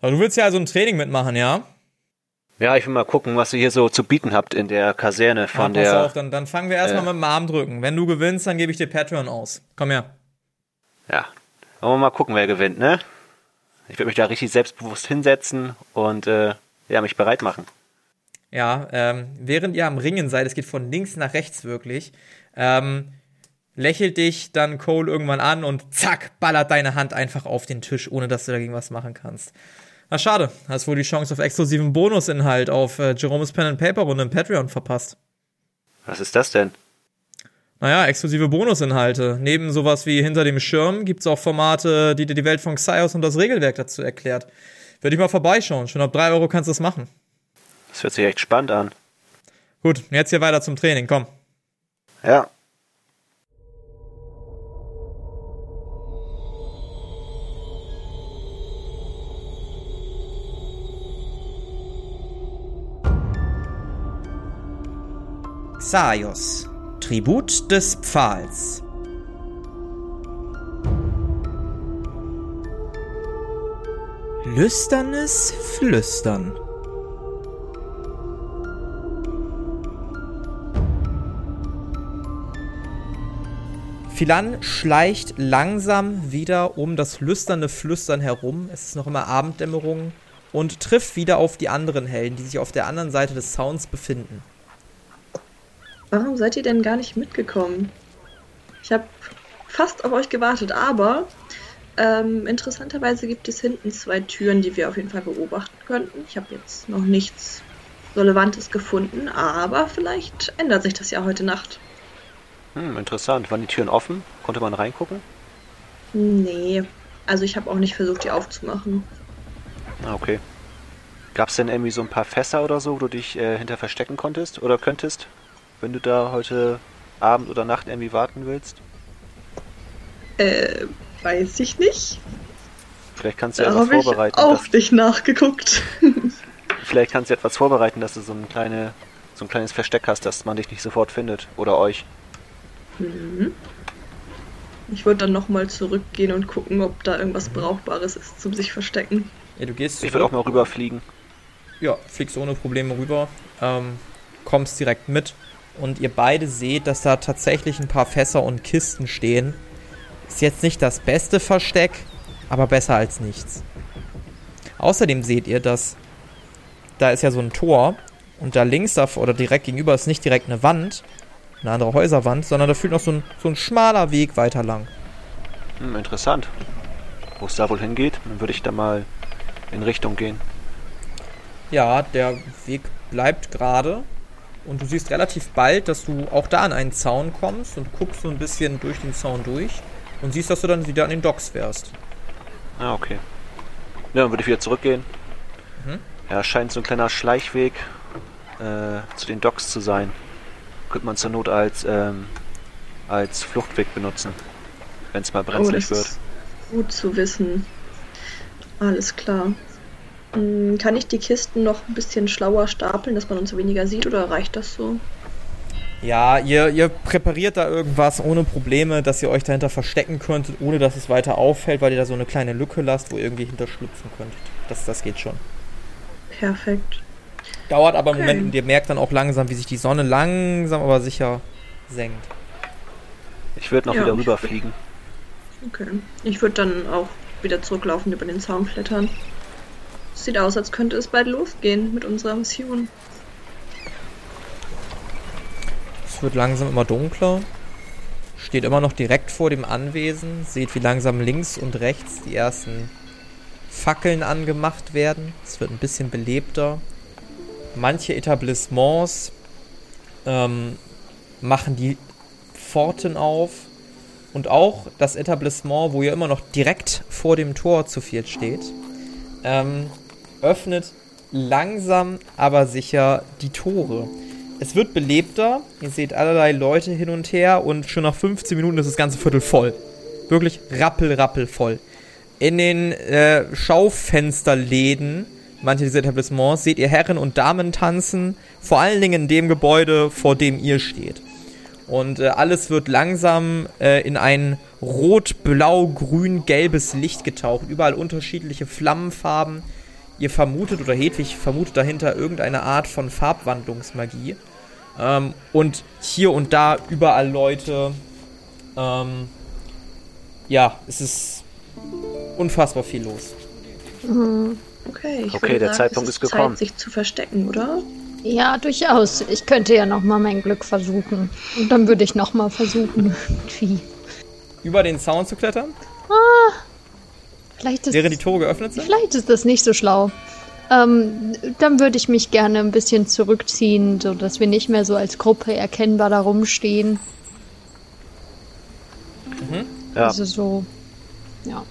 Aber du willst ja also ein Training mitmachen, ja? Ja, ich will mal gucken, was ihr hier so zu bieten habt in der Kaserne von ja, pass der. Auf, dann, dann fangen wir erstmal äh, mit dem Arm drücken. Wenn du gewinnst, dann gebe ich dir Patreon aus. Komm her. Ja. Wollen wir mal gucken, wer gewinnt, ne? Ich würde mich da richtig selbstbewusst hinsetzen und äh, ja, mich bereit machen. Ja, ähm, während ihr am Ringen seid, es geht von links nach rechts wirklich, ähm, lächelt dich dann Cole irgendwann an und zack, ballert deine Hand einfach auf den Tisch, ohne dass du dagegen was machen kannst. Na schade, hast wohl die Chance auf exklusiven Bonusinhalt auf äh, Jerome's Pen and Paper Runde im Patreon verpasst. Was ist das denn? Naja, exklusive Bonusinhalte. Neben sowas wie Hinter dem Schirm gibt's auch Formate, die dir die Welt von Xaios und das Regelwerk dazu erklärt. Würde ich mal vorbeischauen. Schon ab drei Euro kannst du es machen. Das hört sich echt spannend an. Gut, jetzt hier weiter zum Training, komm. Ja. Xaios, Tribut des Pfahls. Lüsternes Flüstern. Philan schleicht langsam wieder um das lüsterne Flüstern herum. Es ist noch immer Abenddämmerung und trifft wieder auf die anderen Helden, die sich auf der anderen Seite des Sounds befinden. Warum seid ihr denn gar nicht mitgekommen? Ich habe fast auf euch gewartet, aber ähm, interessanterweise gibt es hinten zwei Türen, die wir auf jeden Fall beobachten könnten. Ich habe jetzt noch nichts Relevantes gefunden, aber vielleicht ändert sich das ja heute Nacht. Hm, interessant. Waren die Türen offen? Konnte man reingucken? Nee, also ich habe auch nicht versucht, die aufzumachen. Ah, okay. Gab es denn irgendwie so ein paar Fässer oder so, wo du dich äh, hinter verstecken konntest oder könntest? Wenn du da heute Abend oder Nacht irgendwie warten willst? Äh, weiß ich nicht. Vielleicht kannst du da etwas vorbereiten. Ich auch dass, nicht nachgeguckt. vielleicht kannst du etwas vorbereiten, dass du so, ein kleine, so ein kleines Versteck hast, dass man dich nicht sofort findet. Oder euch. Mhm. Ich würde dann nochmal zurückgehen und gucken, ob da irgendwas Brauchbares ist zum sich verstecken. Ja, du gehst Ich würde auch mal rüberfliegen. Ja, fliegst ohne Probleme rüber. Ähm, kommst direkt mit und ihr beide seht, dass da tatsächlich ein paar Fässer und Kisten stehen. Ist jetzt nicht das beste Versteck, aber besser als nichts. Außerdem seht ihr, dass da ist ja so ein Tor und da links da oder direkt gegenüber ist nicht direkt eine Wand, eine andere Häuserwand, sondern da führt noch so ein, so ein schmaler Weg weiter lang. Hm, interessant. Wo es da wohl hingeht, dann würde ich da mal in Richtung gehen. Ja, der Weg bleibt gerade und du siehst relativ bald, dass du auch da an einen Zaun kommst und guckst so ein bisschen durch den Zaun durch und siehst, dass du dann wieder an den Docks wärst. Ah, okay. Ja, dann würde ich wieder zurückgehen. Mhm. Ja, scheint so ein kleiner Schleichweg äh, zu den Docks zu sein. Könnte man zur Not als, ähm, als Fluchtweg benutzen, wenn es mal brenzlig oh, wird. Gut zu wissen. Alles klar. Hm, kann ich die Kisten noch ein bisschen schlauer stapeln, dass man uns weniger sieht oder reicht das so? Ja, ihr, ihr präpariert da irgendwas ohne Probleme, dass ihr euch dahinter verstecken könntet, ohne dass es weiter auffällt, weil ihr da so eine kleine Lücke lasst, wo ihr irgendwie hinterschlüpfen könntet. Das, das geht schon. Perfekt. Dauert aber okay. einen Moment und ihr merkt dann auch langsam, wie sich die Sonne langsam aber sicher senkt. Ich würde noch ja, wieder rüberfliegen. Okay. Ich würde dann auch wieder zurücklaufen über den Zaun klettern. Sieht aus, als könnte es bald losgehen mit unserer Mission. Es wird langsam immer dunkler. Steht immer noch direkt vor dem Anwesen. Seht, wie langsam links und rechts die ersten Fackeln angemacht werden. Es wird ein bisschen belebter. Manche Etablissements ähm, machen die Pforten auf. Und auch das Etablissement, wo ihr immer noch direkt vor dem Tor zu viel steht, ähm, öffnet langsam aber sicher die Tore. Es wird belebter, ihr seht allerlei Leute hin und her und schon nach 15 Minuten ist das ganze Viertel voll. Wirklich rappel, rappel voll. In den äh, Schaufensterläden manche dieser Etablissements seht ihr Herren und Damen tanzen, vor allen Dingen in dem Gebäude, vor dem ihr steht. Und äh, alles wird langsam äh, in ein rot, blau, grün, gelbes Licht getaucht. Überall unterschiedliche Flammenfarben ihr vermutet oder Hedwig vermutet dahinter irgendeine Art von Farbwandlungsmagie. Ähm, und hier und da überall Leute. Ähm, ja, es ist unfassbar viel los. Okay, ich Okay, der sagen, Zeitpunkt es ist gekommen. Zeit, sich zu verstecken, oder? Ja, durchaus. Ich könnte ja noch mal mein Glück versuchen. Und dann würde ich noch mal versuchen, irgendwie. Über den Zaun zu klettern, Vielleicht ist, während die Tore geöffnet sind. vielleicht ist das nicht so schlau. Ähm, dann würde ich mich gerne ein bisschen zurückziehen, sodass wir nicht mehr so als Gruppe erkennbar da rumstehen. Ja, Also so, ja,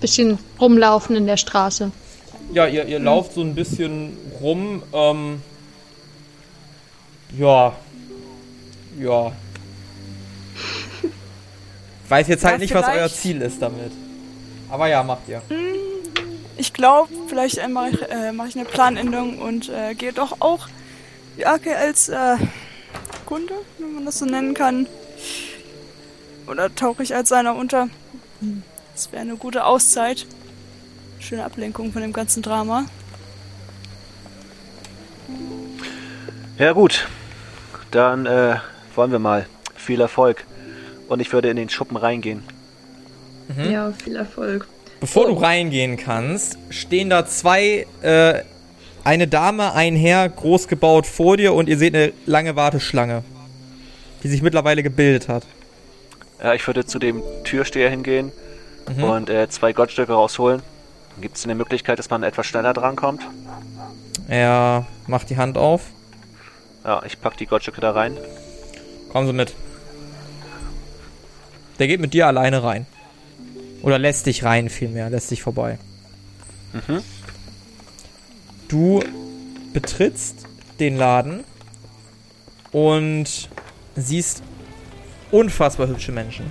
bisschen rumlaufen in der Straße. Ja, ihr, ihr lauft so ein bisschen rum. Ähm, ja. Ja. Ich weiß jetzt halt Ja, nicht, was euer Ziel ist damit. Aber ja, macht ihr. Ich glaube, vielleicht äh, mache ich, äh, mach ich eine Planänderung und äh, gehe doch auch die Arke als äh, Kunde, wenn man das so nennen kann. Oder tauche ich als einer unter. Das wäre eine gute Auszeit. Schöne Ablenkung von dem ganzen Drama. ja gut. Dann äh, wollen wir mal. Viel Erfolg. Und ich würde in den Schuppen reingehen. Ja, viel Erfolg. Bevor du reingehen kannst, stehen da zwei, äh, eine Dame, ein Herr, groß gebaut vor dir und ihr seht eine lange Warteschlange, die sich mittlerweile gebildet hat. Ja, ich würde zu dem Türsteher hingehen Mhm. und äh, zwei Goldstücke rausholen. Gibt es eine Möglichkeit, dass man etwas schneller drankommt? Er macht die Hand auf. Ja, ich pack die Goldstücke da rein. Komm so mit. Der geht mit dir alleine rein. Oder lässt dich rein vielmehr, lässt dich vorbei. Mhm. Du betrittst den Laden und siehst unfassbar hübsche Menschen.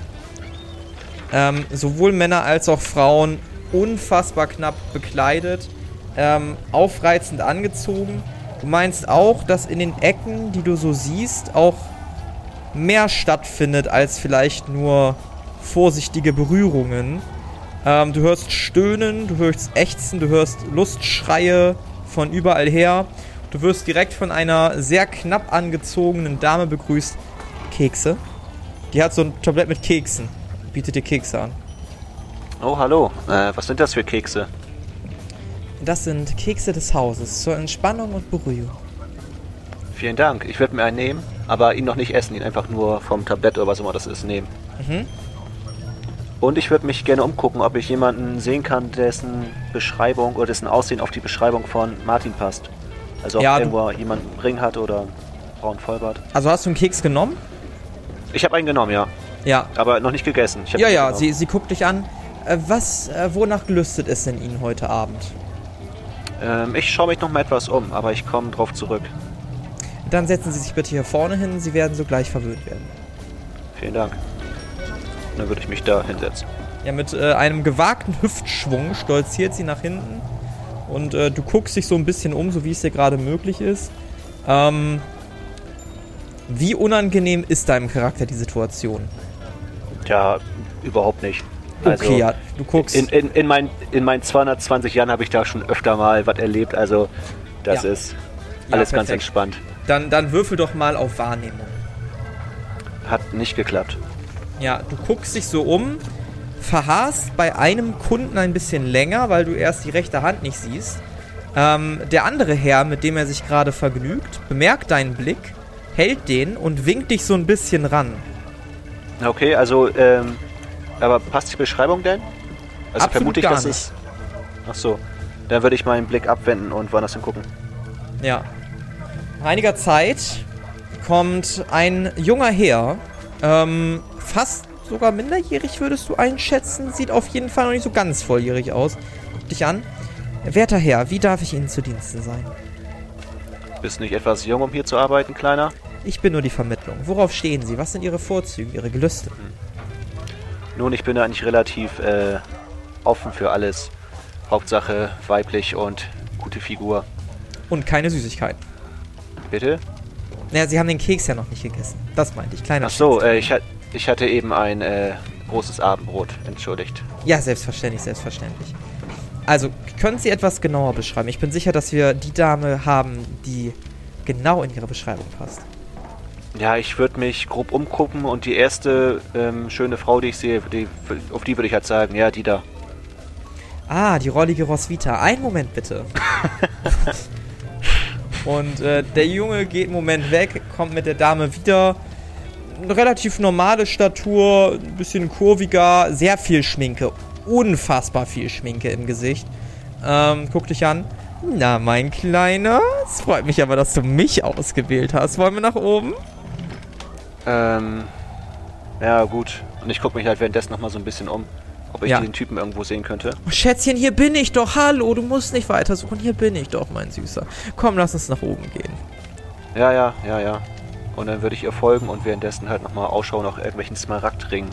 Ähm, sowohl Männer als auch Frauen unfassbar knapp bekleidet, ähm, aufreizend angezogen. Du meinst auch, dass in den Ecken, die du so siehst, auch mehr stattfindet als vielleicht nur vorsichtige Berührungen. Ähm, du hörst Stöhnen, du hörst Ächzen, du hörst Lustschreie von überall her. Du wirst direkt von einer sehr knapp angezogenen Dame begrüßt. Kekse. Die hat so ein Tablett mit Keksen. Bietet dir Kekse an. Oh, hallo. Äh, was sind das für Kekse? Das sind Kekse des Hauses zur Entspannung und Beruhigung. Vielen Dank. Ich würde mir einen nehmen, aber ihn noch nicht essen, ihn einfach nur vom Tablett oder was immer das ist nehmen. Mhm. Und ich würde mich gerne umgucken, ob ich jemanden sehen kann, dessen Beschreibung oder dessen Aussehen auf die Beschreibung von Martin passt. Also ob Ja, irgendwo jemand einen Ring hat oder einen braunen Vollbart. Also hast du einen Keks genommen? Ich habe einen genommen, ja. Ja. Aber noch nicht gegessen. Ja, ja, genommen. sie, sie guckt dich an. Äh, was, äh, wonach gelüstet es denn Ihnen heute Abend? Ähm, ich schaue mich noch mal etwas um, aber ich komme drauf zurück. Dann setzen Sie sich bitte hier vorne hin, Sie werden sogleich verwöhnt werden. Vielen Dank. Dann würde ich mich da hinsetzen. Ja, mit äh, einem gewagten Hüftschwung stolziert sie nach hinten und äh, du guckst dich so ein bisschen um, so wie es dir gerade möglich ist. Ähm, wie unangenehm ist deinem Charakter die Situation? Ja, überhaupt nicht. Also, okay, ja, du guckst. In, in, in, mein, in meinen 220 Jahren habe ich da schon öfter mal was erlebt. Also, das Ja. ist Ja, alles ganz perfekt. entspannt. dann, dann würfel doch mal auf Wahrnehmung. Hat nicht geklappt. Ja, du guckst dich so um, verharrst bei einem Kunden ein bisschen länger, weil du erst die rechte Hand nicht siehst. Ähm, der andere Herr, mit dem er sich gerade vergnügt, bemerkt deinen Blick, hält den und winkt dich so ein bisschen ran. Okay, also, ähm, aber passt die Beschreibung denn? Also Absolut vermute ich, dass es. Ach so. Dann würde ich meinen Blick abwenden und woanders hingucken. Ja. Nach einiger Zeit kommt ein junger Herr, ähm, fast sogar minderjährig würdest du einschätzen, sieht auf jeden Fall noch nicht so ganz volljährig aus. Guck dich an. Werter Herr, wie darf ich Ihnen zu Diensten sein? Bist nicht etwas jung, um hier zu arbeiten, Kleiner? Ich bin nur die Vermittlung. Worauf stehen Sie? Was sind Ihre Vorzüge, Ihre Gelüste? Nun, ich bin eigentlich relativ äh, offen für alles. Hauptsache weiblich und gute Figur. Und keine Süßigkeiten. Bitte? Naja, Sie haben den Keks ja noch nicht gegessen. Das meinte ich. Kleiner Ach so, äh, ich, hat- ich hatte eben ein äh, großes Abendbrot. Entschuldigt. Ja, selbstverständlich, selbstverständlich. Also, können Sie etwas genauer beschreiben? Ich bin sicher, dass wir die Dame haben, die genau in Ihre Beschreibung passt. Ja, ich würde mich grob umgucken und die erste ähm, schöne Frau, die ich sehe, die, auf die würde ich halt sagen, ja, die da. Ah, die rollige Roswitha. Einen Moment bitte. Und äh, der Junge geht einen Moment weg, kommt mit der Dame wieder. Eine relativ normale Statur, ein bisschen kurviger, sehr viel Schminke. Unfassbar viel Schminke im Gesicht. Ähm, guck dich an. Na, mein Kleiner, es freut mich aber, dass du mich ausgewählt hast. Wollen wir nach oben? Ähm, ja, gut. Und ich gucke mich halt währenddessen nochmal so ein bisschen um, ob ich Ja. den Typen irgendwo sehen könnte. Oh, Schätzchen, hier bin ich doch. Hallo, du musst nicht weitersuchen. Hier bin ich doch, mein Süßer. Komm, lass uns nach oben gehen. Ja, ja, ja, ja. Und dann würde ich ihr folgen und währenddessen halt nochmal Ausschau nach irgendwelchen Smaragdringen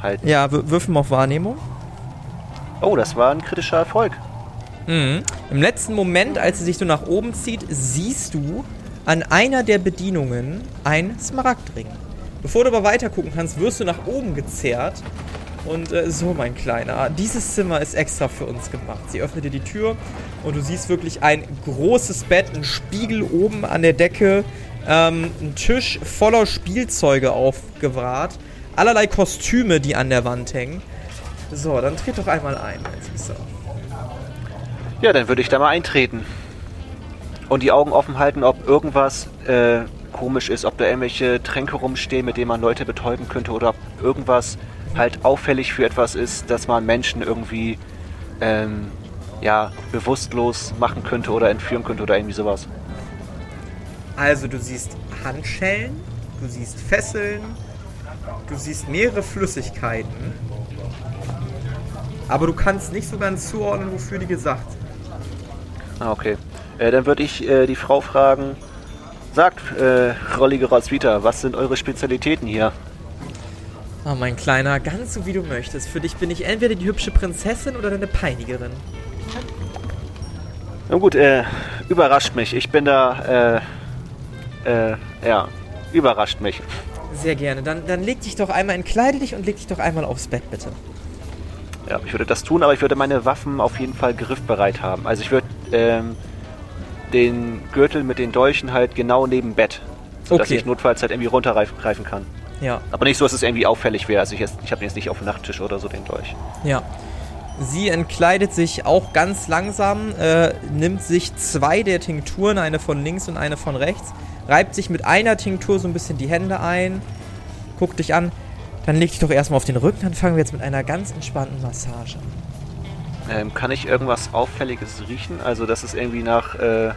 halten. Ja, wir würfen auf Wahrnehmung. Oh, das war ein kritischer Erfolg. Mhm. Im letzten Moment, als sie sich so nach oben zieht, siehst du an einer der Bedienungen ein Smaragdring. Bevor du aber weiter gucken kannst, wirst du nach oben gezerrt. Und äh, so, mein Kleiner, dieses Zimmer ist extra für uns gemacht. Sie öffnet dir die Tür und du siehst wirklich ein großes Bett, ein Spiegel oben an der Decke, ähm, ein Tisch voller Spielzeuge aufgewahrt, allerlei Kostüme, die an der Wand hängen. So, dann tritt doch einmal ein, Süßer. Ja, dann würde ich da mal eintreten. Und die Augen offen halten, ob irgendwas äh, komisch ist, ob da irgendwelche Tränke rumstehen, mit denen man Leute betäuben könnte oder ob irgendwas halt auffällig für etwas ist, dass man Menschen irgendwie ähm, ja, bewusstlos machen könnte oder entführen könnte oder irgendwie sowas. Also du siehst Handschellen, du siehst Fesseln, du siehst mehrere Flüssigkeiten. Aber du kannst nicht so ganz zuordnen, wofür die gesagt sind. Ah, okay. Äh, dann würde ich äh, die Frau fragen, sagt, äh, Rollige Roswitha, was sind eure Spezialitäten hier? Oh, mein Kleiner, ganz so wie du möchtest. Für dich bin ich entweder die hübsche Prinzessin oder deine Peinigerin. Na gut, äh, überrascht mich. Ich bin da, äh, ja, überrascht mich. Sehr gerne. Dann, dann leg dich doch einmal, entkleide dich und leg dich doch einmal aufs Bett, bitte. Ja, ich würde das tun, aber ich würde meine Waffen auf jeden Fall griffbereit haben. Also ich würde, ähm, den Gürtel mit den Dolchen halt genau neben Bett. Sodass Okay. ich notfalls halt irgendwie runtergreifen kann. Ja, Aber nicht so, dass es irgendwie auffällig wäre. Also ich, ich habe jetzt nicht auf dem Nachttisch oder so den Dolch. ja. Sie entkleidet sich auch ganz langsam, äh, nimmt sich zwei der Tinkturen, eine von links und eine von rechts, reibt sich mit einer Tinktur so ein bisschen die Hände ein, guckt dich an, dann leg dich doch erstmal auf den Rücken, dann fangen wir jetzt mit einer ganz entspannten Massage an. Ähm, kann ich irgendwas Auffälliges riechen? Also, dass es irgendwie nach, äh,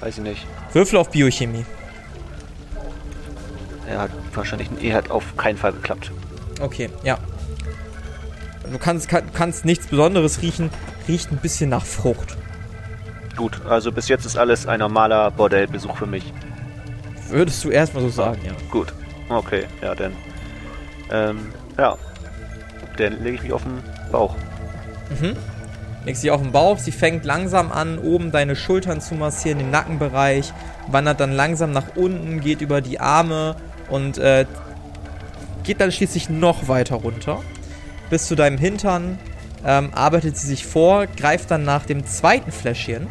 weiß ich nicht. Würfel auf Biochemie. Er hat wahrscheinlich ein E hat auf keinen Fall geklappt. Okay, ja. Du kannst, kann, kannst nichts Besonderes riechen, riecht ein bisschen nach Frucht. Gut, also bis jetzt ist alles ein normaler Bordellbesuch für mich. Würdest du erstmal so sagen, ja. Gut, okay, ja, dann. Ähm, ja. Dann lege ich mich auf den Bauch. Mhm. Legst sie auf den Bauch, sie fängt langsam an, oben deine Schultern zu massieren, den Nackenbereich, wandert dann langsam nach unten, geht über die Arme und äh, geht dann schließlich noch weiter runter. Bis zu deinem Hintern ähm, arbeitet sie sich vor, greift dann nach dem zweiten Fläschchen,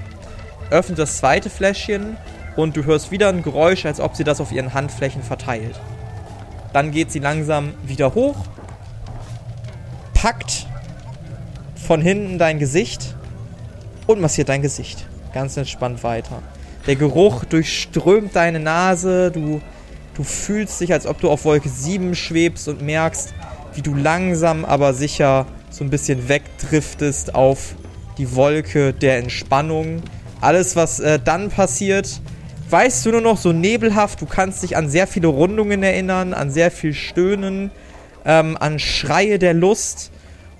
öffnet das zweite Fläschchen und du hörst wieder ein Geräusch, als ob sie das auf ihren Handflächen verteilt. Dann geht sie langsam wieder hoch, packt von hinten dein Gesicht und massiert dein Gesicht. Ganz entspannt weiter. Der Geruch durchströmt deine Nase, du, du fühlst dich, als ob du auf Wolke 7 schwebst und merkst, wie du langsam aber sicher so ein bisschen wegdriftest auf die Wolke der Entspannung. Alles, was äh, dann passiert, weißt du nur noch so nebelhaft. Du kannst dich an sehr viele Rundungen erinnern, an sehr viel Stöhnen, ähm, an Schreie der Lust.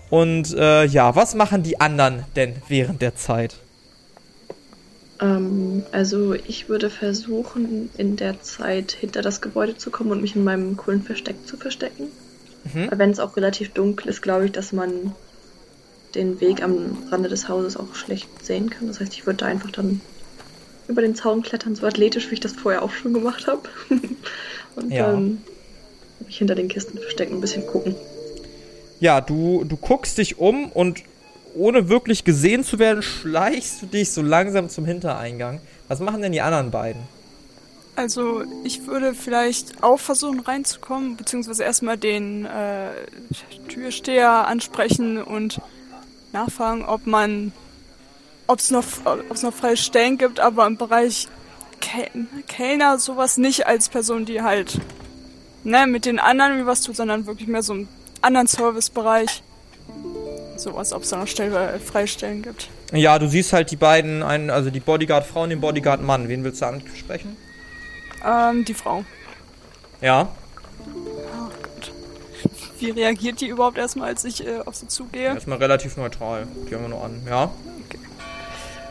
Und äh, ja, was machen die anderen denn während der Zeit? Ähm, also ich würde versuchen, in der Zeit hinter das Gebäude zu kommen und mich in meinem coolen Versteck zu verstecken. Mhm. Wenn es auch relativ dunkel ist, glaube ich, dass man den Weg am Rande des Hauses auch schlecht sehen kann. Das heißt, ich würde da einfach dann über den Zaun klettern, so athletisch, wie ich das vorher auch schon gemacht habe. und Ja. dann mich hinter den Kisten verstecken, ein bisschen gucken. Ja, du, du guckst dich um und ohne wirklich gesehen zu werden, schleichst du dich so langsam zum Hintereingang. Was machen denn die anderen beiden? Also ich würde vielleicht auch versuchen reinzukommen, beziehungsweise erstmal den äh, Türsteher ansprechen und nachfragen, ob man, ob es noch, ob es noch freie Stellen gibt, aber im Bereich Kel Kellner sowas nicht als Person, die halt ne, mit den anderen was tut, sondern wirklich mehr so im anderen Servicebereich. Sowas, ob es da noch Stell äh, freie Stellen gibt. Ja, du siehst halt die beiden, einen, also die Bodyguard-Frau und den Bodyguard-Mann. Wen willst du ansprechen? Ähm, die Frau. Ja. Oh Gott. Wie reagiert die überhaupt erstmal, als ich äh, auf sie zugehe? Erstmal relativ neutral. Die haben wir nur an. Ja.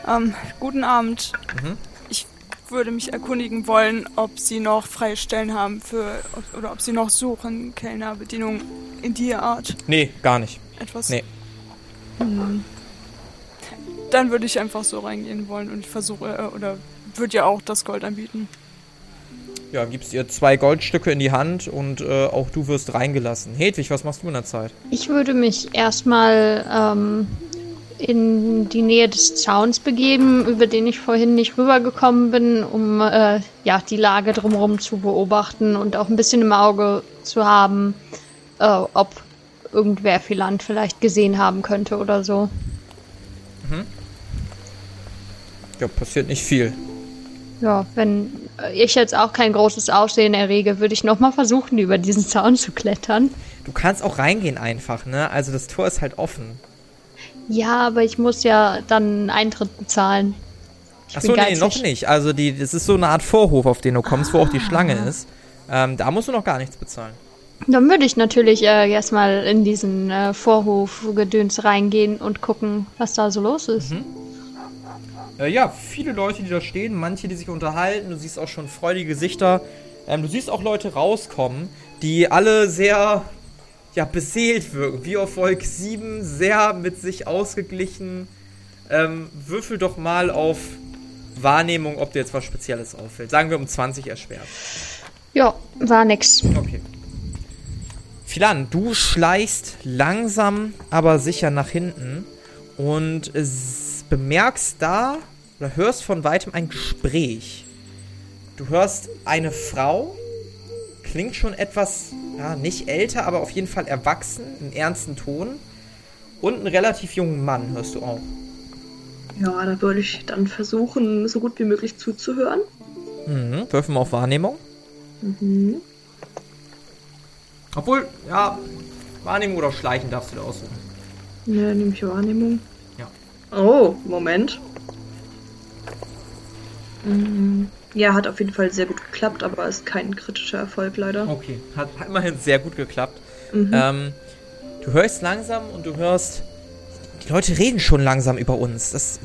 Ähm, guten Abend. Mhm. Ich würde mich erkundigen wollen, ob Sie noch freie Stellen haben für, ob- oder ob Sie noch suchen, Kellner, Bedienung in die Art. Nee, gar nicht. Etwas. Nee. Hm. Dann würde ich einfach so reingehen wollen und ich versuche, äh, oder würde ja auch das Gold anbieten. Ja, gibst ihr zwei Goldstücke in die Hand und äh, auch du wirst reingelassen. Hedwig, was machst du in der Zeit? Ich würde mich erstmal ähm, in die Nähe des Zauns begeben, über den ich vorhin nicht rübergekommen bin, um äh, ja, die Lage drumherum zu beobachten und auch ein bisschen im Auge zu haben, äh, ob irgendwer Philant vielleicht gesehen haben könnte oder so. Ja, passiert nicht viel. Ja, wenn ich jetzt auch kein großes Aufsehen errege, würde ich nochmal versuchen, über diesen Zaun zu klettern. Du kannst auch reingehen einfach, ne? Also das Tor ist halt offen. Ja, aber ich muss ja dann Eintritt bezahlen. Ich Achso, nee, noch nicht. Also die, das ist so eine Art Vorhof, auf den du kommst, wo auch die Schlange ist. Ähm, da musst du noch gar nichts bezahlen. Dann würde ich natürlich äh, erstmal in diesen äh, Vorhof-Gedöns reingehen und gucken, was da so los ist. Mhm. Äh, ja, viele Leute, die da stehen, manche, die sich unterhalten. Du siehst auch schon freudige Gesichter. Ähm, du siehst auch Leute rauskommen, die alle sehr ja, beseelt wirken. Wie auf Volk 7, sehr mit sich ausgeglichen. Ähm, würfel doch mal auf Wahrnehmung, ob dir jetzt was Spezielles auffällt. Sagen wir um 20 erschwert. Ja, war nix. Okay. Philan, du schleichst langsam, aber sicher nach hinten und bemerkst da oder hörst von weitem ein Gespräch. Du hörst eine Frau, klingt schon etwas, ja, nicht älter, aber auf jeden Fall erwachsen, im ernsten Ton. Und einen relativ jungen Mann hörst du auch. Ja, da würde ich dann versuchen, so gut wie möglich zuzuhören. Mhm. Würfen wir auf Wahrnehmung. Mhm. Obwohl, ja, Wahrnehmung oder Schleichen darfst du dir aussuchen. Ne, nehme ich Wahrnehmung. Oh, Moment. Mhm. Ja, hat auf jeden Fall sehr gut geklappt, aber ist kein kritischer Erfolg leider. Okay, hat, hat immerhin sehr gut geklappt. Mhm. Ähm, du hörst langsam und du hörst, die Leute reden schon langsam über uns. Das,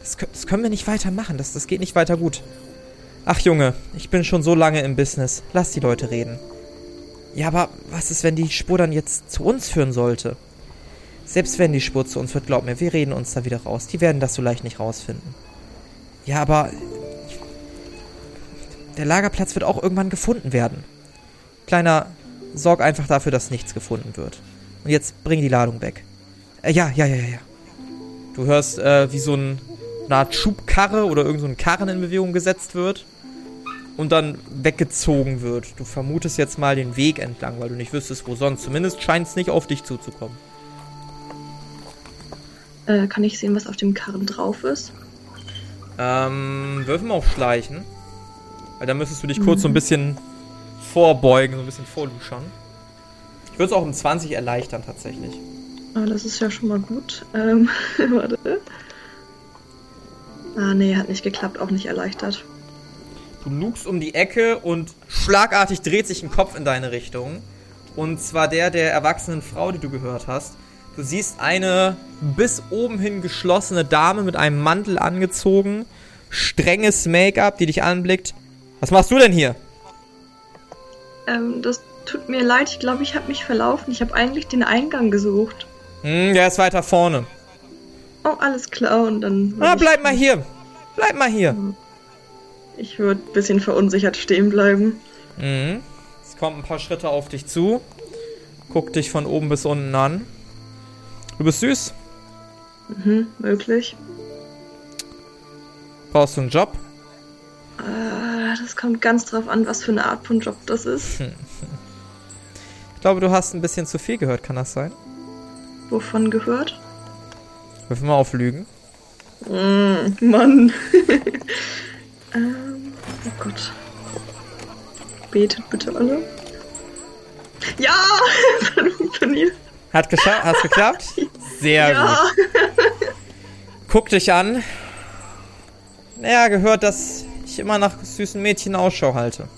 das, das können wir nicht weitermachen. Das, das geht nicht weiter gut. Ach Junge, ich bin schon so lange im Business. Lass die Leute reden. Ja, aber was ist, wenn die Spur dann jetzt zu uns führen sollte? Selbst wenn die Spur zu uns führt, glaub mir, wir reden uns da wieder raus. Die werden das so leicht nicht rausfinden. Ja, aber der Lagerplatz wird auch irgendwann gefunden werden. Kleiner, sorg einfach dafür, dass nichts gefunden wird. Und jetzt bring die Ladung weg. Äh, ja, ja, ja, ja, ja. Du hörst, äh, wie so ein, eine Art Schubkarre oder irgend so Karren in Bewegung gesetzt wird und dann weggezogen wird. Du vermutest jetzt mal den Weg entlang, weil du nicht wüsstest, wo sonst. Zumindest scheint es nicht auf dich zuzukommen. Äh, kann ich sehen, was auf dem Karren drauf ist? Ähm, wirf mal auf Schleichen. Weil da müsstest du dich kurz so ein bisschen vorbeugen, so ein bisschen vorluschern. Ich würde es auch um 20 erleichtern, tatsächlich. Ah, das ist ja schon mal gut. Ähm, warte. Ah, nee, hat nicht geklappt, auch nicht erleichtert. Du lugst um die Ecke und schlagartig dreht sich ein Kopf in deine Richtung. Und zwar der der erwachsenen Frau, die du gehört hast. Du siehst eine bis oben hin geschlossene Dame mit einem Mantel angezogen, strenges Make-up, die dich anblickt. Was machst du denn hier? Ähm, das tut mir leid, ich glaube, ich habe mich verlaufen. Ich habe eigentlich den Eingang gesucht. Hm, der ist weiter vorne. Oh, alles klar, und dann. Ah, bleib mal hier. Bleib mal hier. Ich würde ein bisschen verunsichert stehen bleiben. Mhm. Es kommt ein paar Schritte auf dich zu. Guck dich von oben bis unten an. Du bist süß. Mhm, möglich. Brauchst du einen Job? Äh, das kommt ganz drauf an, was für eine Art von Job das ist. Ich glaube, du hast ein bisschen zu viel gehört, kann das sein? Wovon gehört? Würfel mal auf Lügen. Mm, Mann. ähm, oh Gott. Betet bitte alle. Ja! Hat funktioniert. Hat geschafft? Hast geklappt? Sehr Ja. gut. Guck dich an. Naja, gehört, dass ich immer nach süßen Mädchen Ausschau halte.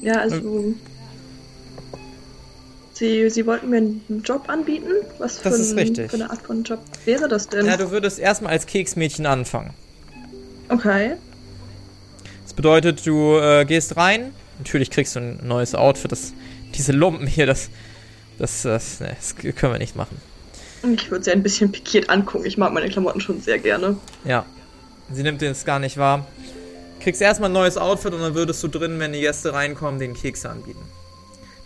Ja, also. Sie, Sie wollten mir einen Job anbieten? Was für, Das ist ein, richtig. für eine Art von Job wäre das denn? Ja, du würdest erstmal als Keksmädchen anfangen. okay. Das bedeutet, du äh, gehst rein. Natürlich kriegst du ein neues Outfit. Das, diese Lumpen hier, das, das, das, ne, das können wir nicht machen. Ich würde sie ein bisschen pikiert angucken. Ich mag meine Klamotten schon sehr gerne. Ja. Sie nimmt es gar nicht wahr. Kriegst erstmal ein neues Outfit und dann würdest du drin, wenn die Gäste reinkommen, den Kekse anbieten.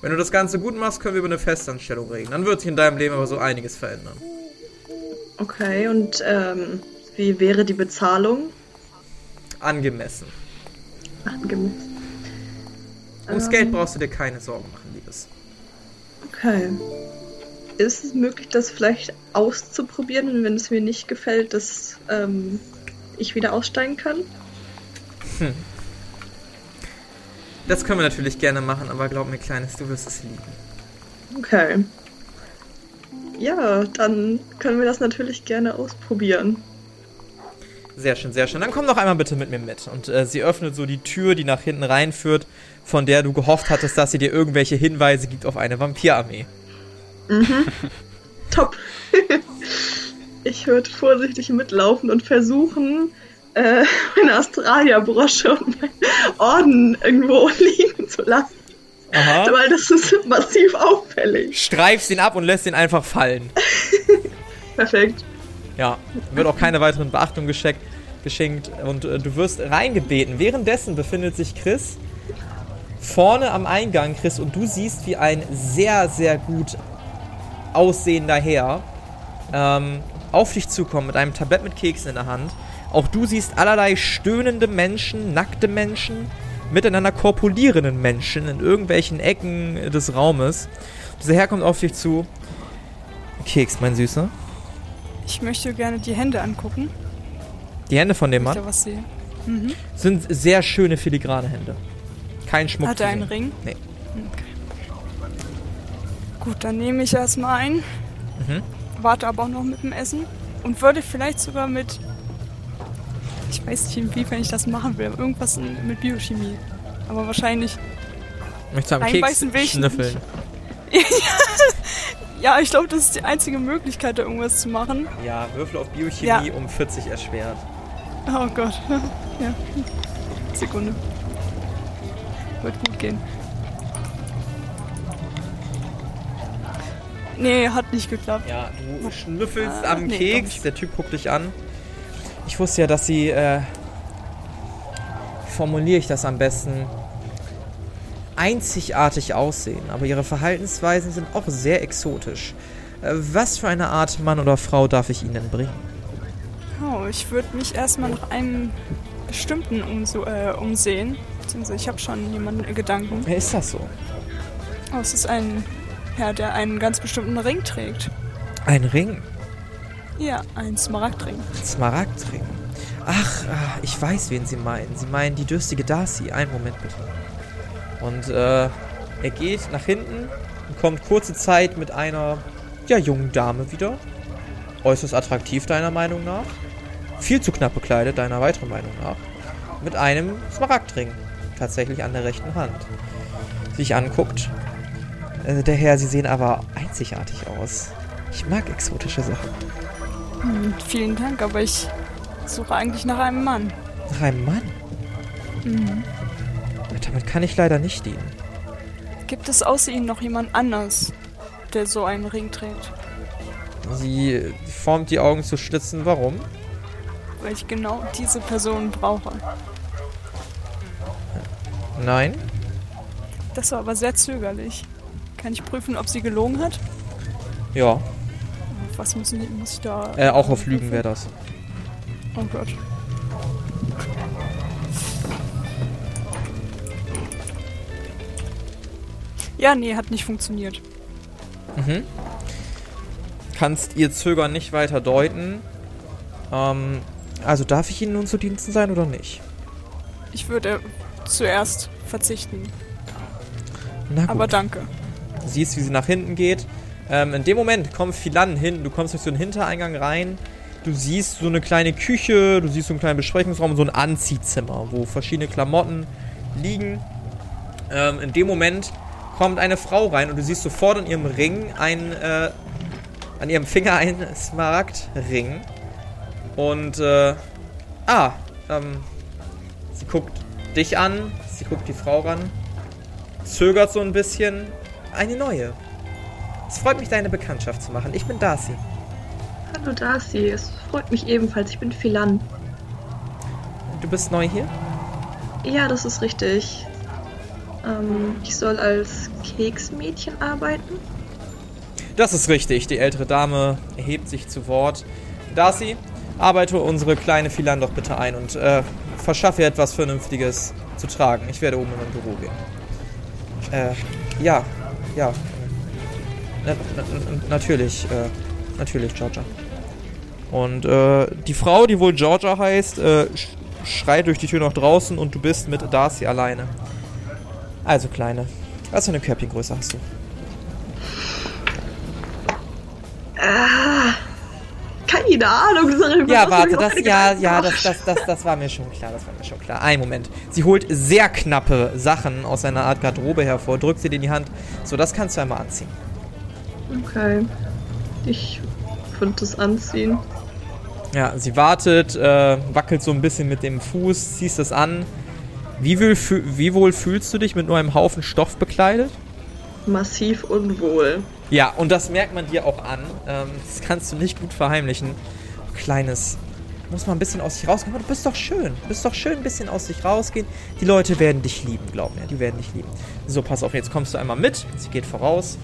Wenn du das Ganze gut machst, können wir über eine Festanstellung reden. Dann wird sich in deinem Leben aber so einiges verändern. Okay, und ähm, wie wäre die Bezahlung? Angemessen. Angemessen. Ums Ähm. Geld brauchst du dir keine Sorgen machen, Liebes. Okay. Ist es möglich, das vielleicht auszuprobieren und wenn es mir nicht gefällt, dass ähm, ich wieder aussteigen kann? Das können wir natürlich gerne machen, aber glaub mir, Kleines, du wirst es lieben. Okay. Ja, dann können wir das natürlich gerne ausprobieren. Sehr schön, sehr schön. Dann komm doch einmal bitte mit mir mit. Und äh, sie öffnet so die Tür, die nach hinten reinführt, von der du gehofft hattest, dass sie dir irgendwelche Hinweise gibt auf eine Vampirarmee. Top. ich würde vorsichtig mitlaufen und versuchen, äh, meine Australia-Brosche und meinen Orden irgendwo liegen zu lassen. Aha. Weil das ist massiv auffällig. Streifst ihn ab und lässt ihn einfach fallen. Perfekt. Ja, wird auch keine weiteren Beachtung geschenkt, geschenkt und äh, du wirst reingebeten. Währenddessen befindet sich Chris vorne am Eingang, Chris, und du siehst, wie ein sehr, sehr gut aussehender Herr ähm, auf dich zukommt mit einem Tablett mit Keksen in der Hand. Auch du siehst allerlei stöhnende Menschen, nackte Menschen, miteinander korpulierenden Menschen in irgendwelchen Ecken des Raumes. Dieser Herr kommt auf dich zu. Keks, mein Süßer. Ich möchte gerne die Hände angucken. Die Hände von dem ich Mann da was sehe. sind sehr schöne filigrane Hände. Kein Schmuck. Hat er einen. Ring? Nee. Gut, dann nehme ich erstmal ein. Mhm. Warte aber auch noch mit dem Essen. Und würde vielleicht sogar mit. Ich weiß nicht, inwiefern ich das machen will. Irgendwas in- mit Biochemie. Aber wahrscheinlich. Möchtest du am Keks Reinbeißen will ich schnüffeln? Ja, ich glaube, das ist die einzige Möglichkeit, da irgendwas zu machen. Ja, Würfel auf Biochemie Ja. um 40 erschwert. Oh Gott. ja. Sekunde. Wird gut gehen. Nee, hat nicht geklappt. Ja, du schnüffelst Ah, am nee, Keks. Der Typ guckt dich an. Ich wusste ja, dass sie, äh, formuliere ich das am besten, einzigartig aussehen. Aber ihre Verhaltensweisen sind auch sehr exotisch. Äh, was für eine Art Mann oder Frau darf ich Ihnen denn bringen? Oh, ich würde mich erstmal nach einem bestimmten umso, äh, umsehen. Beziehungsweise ich habe schon jemanden in Gedanken. Wer ist das so? Oh, es ist ein Herr, der einen ganz bestimmten Ring trägt. Ein Ring. Ja, ein Smaragdring. Ein Smaragdring. Ach, ah, ich weiß, wen Sie meinen. Sie meinen die dürstige Darcy. Einen Moment bitte. Und äh, er geht nach hinten und kommt kurze Zeit mit einer ja, jungen Dame wieder. Äußerst attraktiv, deiner Meinung nach. Viel zu knapp bekleidet, deiner weiteren Meinung nach. Mit einem Smaragdring. Tatsächlich an der rechten Hand. Sich anguckt. Äh, der Herr, Sie sehen aber einzigartig aus. Ich mag exotische Sachen. Hm, vielen Dank, aber ich suche eigentlich nach einem Mann. Nach einem Mann? Mhm. Damit kann ich leider nicht dienen. Gibt es außer Ihnen noch jemand anders, der so einen Ring trägt? Sie formt die Augen zu Schlitzen. Warum? Weil ich genau diese Person brauche. Ja, Auf Was müssen die, muss ich da... äh, auch auf Lügen wäre das. Oh Gott. Ja, nee, hat nicht funktioniert. Mhm. Kannst ihr Zögern nicht weiter deuten. Ähm, also darf ich Ihnen nun zu Diensten sein oder nicht? Ich würde zuerst verzichten. Na gut. Aber danke. Du siehst, wie sie nach hinten geht. Ähm, in dem Moment kommt Philan hin. Du kommst durch so einen Hintereingang rein. Du siehst so eine kleine Küche, du siehst so einen kleinen Besprechungsraum, so ein Anziehzimmer, wo verschiedene Klamotten liegen. Ähm, in dem Moment kommt eine Frau rein und du siehst sofort an ihrem Ring ein, äh, an ihrem Finger ein Smaragdring. Und, äh, ah, ähm, sie guckt dich an, sie guckt die Frau ran, zögert so ein bisschen. Eine neue. Es freut mich, deine Bekanntschaft zu machen. Ich bin Darcy. Hallo Darcy, es freut mich ebenfalls. Ich bin Philan. Du bist neu hier? Ja, das ist richtig. Ähm, ich soll als Keksmädchen arbeiten. Das ist richtig. Die ältere Dame erhebt sich zu Wort. Darcy, arbeite unsere kleine Philan doch bitte ein und äh, verschaffe etwas Vernünftiges zu tragen. Ich werde oben in mein Büro gehen. Äh, ja, ja. Na, na, na, natürlich, äh, natürlich, Georgia. Und äh, die Frau, die wohl Georgia heißt, äh, sch schreit durch die Tür nach draußen und du bist mit Darcy alleine. Also, Kleine, was für eine Körbchengröße hast du? Ah, keine Ahnung. Sorry, Ja, warte, das, ja, ja, das, das, das, das war mir schon klar, das war mir schon klar. Ein Moment. Sie holt sehr knappe Sachen aus einer Art Garderobe hervor, drückt sie dir in die Hand. So, das kannst du einmal anziehen. Okay. Ich würde das anziehen. Ja, sie wartet, äh, wackelt so ein bisschen mit dem Fuß, ziehst es an. Wie, wohl wie wohl fühlst du dich mit nur einem Haufen Stoff bekleidet? Massiv unwohl. Ja, und das merkt man dir auch an. Ähm, das kannst du nicht gut verheimlichen. Kleines. Muss mal ein bisschen aus sich rausgehen. Aber du bist doch schön. Du bist doch schön ein bisschen aus sich rausgehen. Die Leute werden dich lieben, glaub mir. Die werden dich lieben. So, pass auf, jetzt kommst du einmal mit. Sie geht voraus.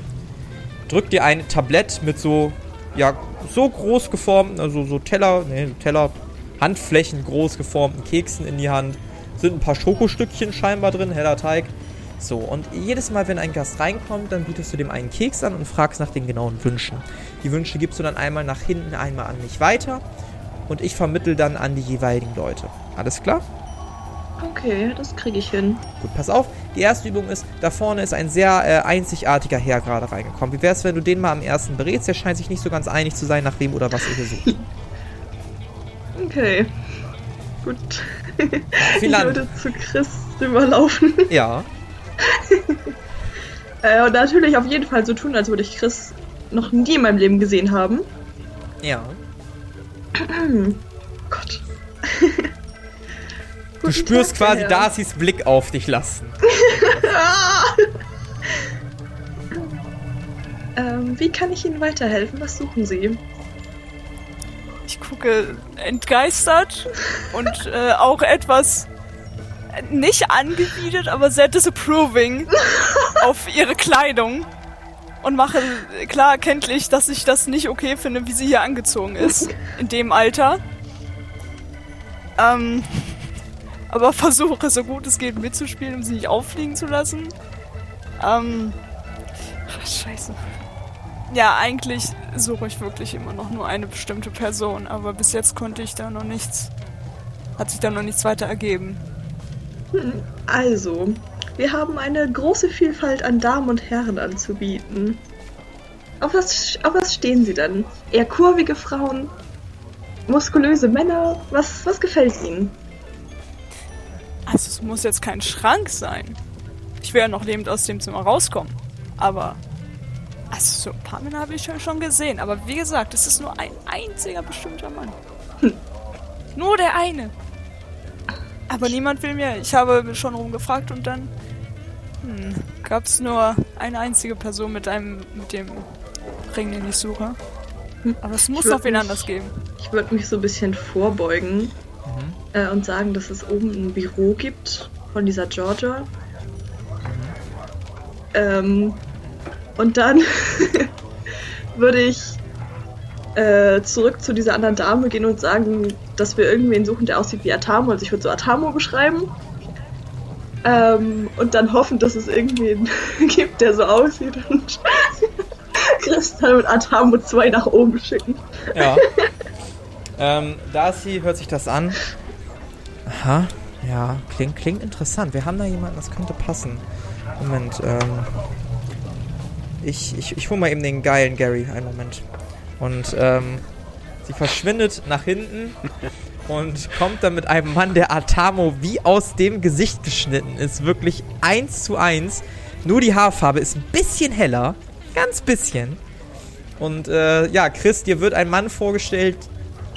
Drückt dir ein Tablett mit so, ja, so groß geformten, also so Teller, ne, Teller, Handflächen groß geformten Keksen in die Hand. Sind ein paar Schokostückchen scheinbar drin, heller Teig. So, und jedes Mal, wenn ein Gast reinkommt, dann bietest du dem einen Keks an und fragst nach den genauen Wünschen. Die Wünsche gibst du dann einmal nach hinten, einmal an mich weiter und ich vermittel dann an die jeweiligen Leute. Alles klar? Okay, das kriege ich hin. Gut, pass auf. Die erste Übung ist, da vorne ist ein sehr äh, einzigartiger Herr gerade reingekommen. Wie wär's, wenn du den mal am ersten berätst? Der scheint sich nicht so ganz einig zu sein, nach wem oder was ihr hier sucht. Okay. Gut. Ich würde zu Chris rüberlaufen. Ja. Äh, und natürlich auf jeden Fall so tun, als würde ich Chris noch nie in meinem Leben gesehen haben. Ja. Gott. Du spürst quasi Darcys Blick auf dich lassen. Ähm, wie kann ich Ihnen weiterhelfen? Was suchen Sie? Ich gucke entgeistert und äh, auch etwas nicht angewidert, aber sehr disapproving auf ihre Kleidung und mache klar erkenntlich, dass ich das nicht okay finde, wie sie hier angezogen ist in dem Alter. Ähm, aber versuche so gut es geht mitzuspielen, um sie nicht auffliegen zu lassen. Ähm, ach, scheiße. Ja, eigentlich suche ich wirklich immer noch nur eine bestimmte Person, aber bis jetzt konnte ich da noch nichts, hat sich da noch nichts weiter ergeben. Also, wir haben eine große Vielfalt an Damen und Herren anzubieten. Auf was, auf was stehen Sie denn? Eher kurvige Frauen? Muskulöse Männer? Was, was gefällt Ihnen? Also es muss jetzt kein Schrank sein. Ich ja noch lebend aus dem Zimmer rauskommen. Aber, also so ein paar Männer habe ich schon, schon gesehen. Aber wie gesagt, es ist nur ein einziger bestimmter Mann. Nur der eine. Aber niemand will mir. Ich habe schon rumgefragt und dann hm, gab es nur eine einzige Person mit einem mit dem Ring, den ich suche. Aber es muss noch wen anders geben. Ich würde mich so ein bisschen vorbeugen äh, und sagen, dass es oben ein Büro gibt von dieser Georgia. Ähm, und dann würde ich äh, zurück zu dieser anderen Dame gehen und sagen, dass wir irgendwen suchen, der aussieht wie Atamo. Also ich würde so Atamo beschreiben. Ähm, und dann hoffen, dass es irgendwen gibt, der so aussieht und Kristall mit Atamo 2 nach oben schicken. Ja. ähm, Darcy hört sich das an. Aha, ja, klingt, klingt interessant. Wir haben da jemanden, das könnte passen. Moment, ähm. Ich, ich, ich hole mal eben den geilen Gary. Einen Moment. Und, ähm. Sie verschwindet nach hinten und kommt dann mit einem Mann, der Atamo wie aus dem Gesicht geschnitten ist. Wirklich eins zu eins. Nur die Haarfarbe ist ein bisschen heller. Ganz bisschen. Und äh, ja, Chris, dir wird ein Mann vorgestellt,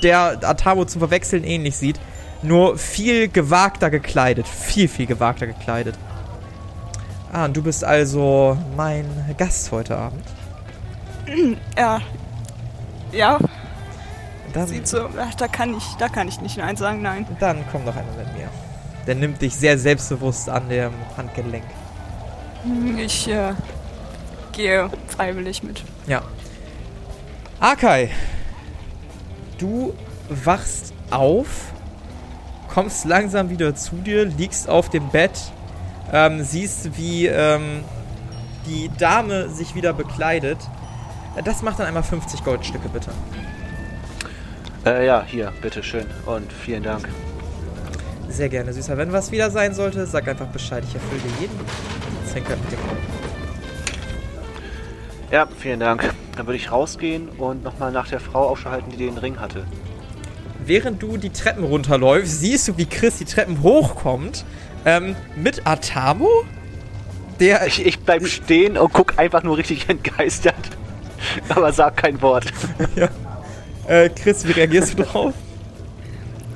der Atamo zum Verwechseln ähnlich sieht. Nur viel gewagter gekleidet. Viel, viel gewagter gekleidet. Ah, und du bist also mein Gast heute Abend. Ja. Ja, Dann, sieht so. Ach, da kann ich, da kann ich nicht Nein sagen, nein. dann komm doch einmal mit mir. Der nimmt dich sehr selbstbewusst an dem Handgelenk. Ich äh, gehe freiwillig mit. Ja. Akai, du wachst auf, kommst langsam wieder zu dir, liegst auf dem Bett, ähm, siehst, wie ähm, die Dame sich wieder bekleidet. Das macht dann einmal 50 Goldstücke, bitte. Äh, ja, hier, bitteschön. Und vielen Dank. Sehr gerne, Süßer. Wenn was wieder sein sollte, sag einfach Bescheid. Ich erfülle dir jeden Zenker mit dem Gold. Ja, vielen Dank. Dann würde ich rausgehen und nochmal nach der Frau Ausschau halten, die den Ring hatte. Während du die Treppen runterläufst, siehst du, wie Chris die Treppen hochkommt. Ähm, mit Atamo? Der. Ich, ich bleib stehen und guck einfach nur richtig entgeistert. Aber sag kein Wort. Äh, Chris, wie reagierst du drauf?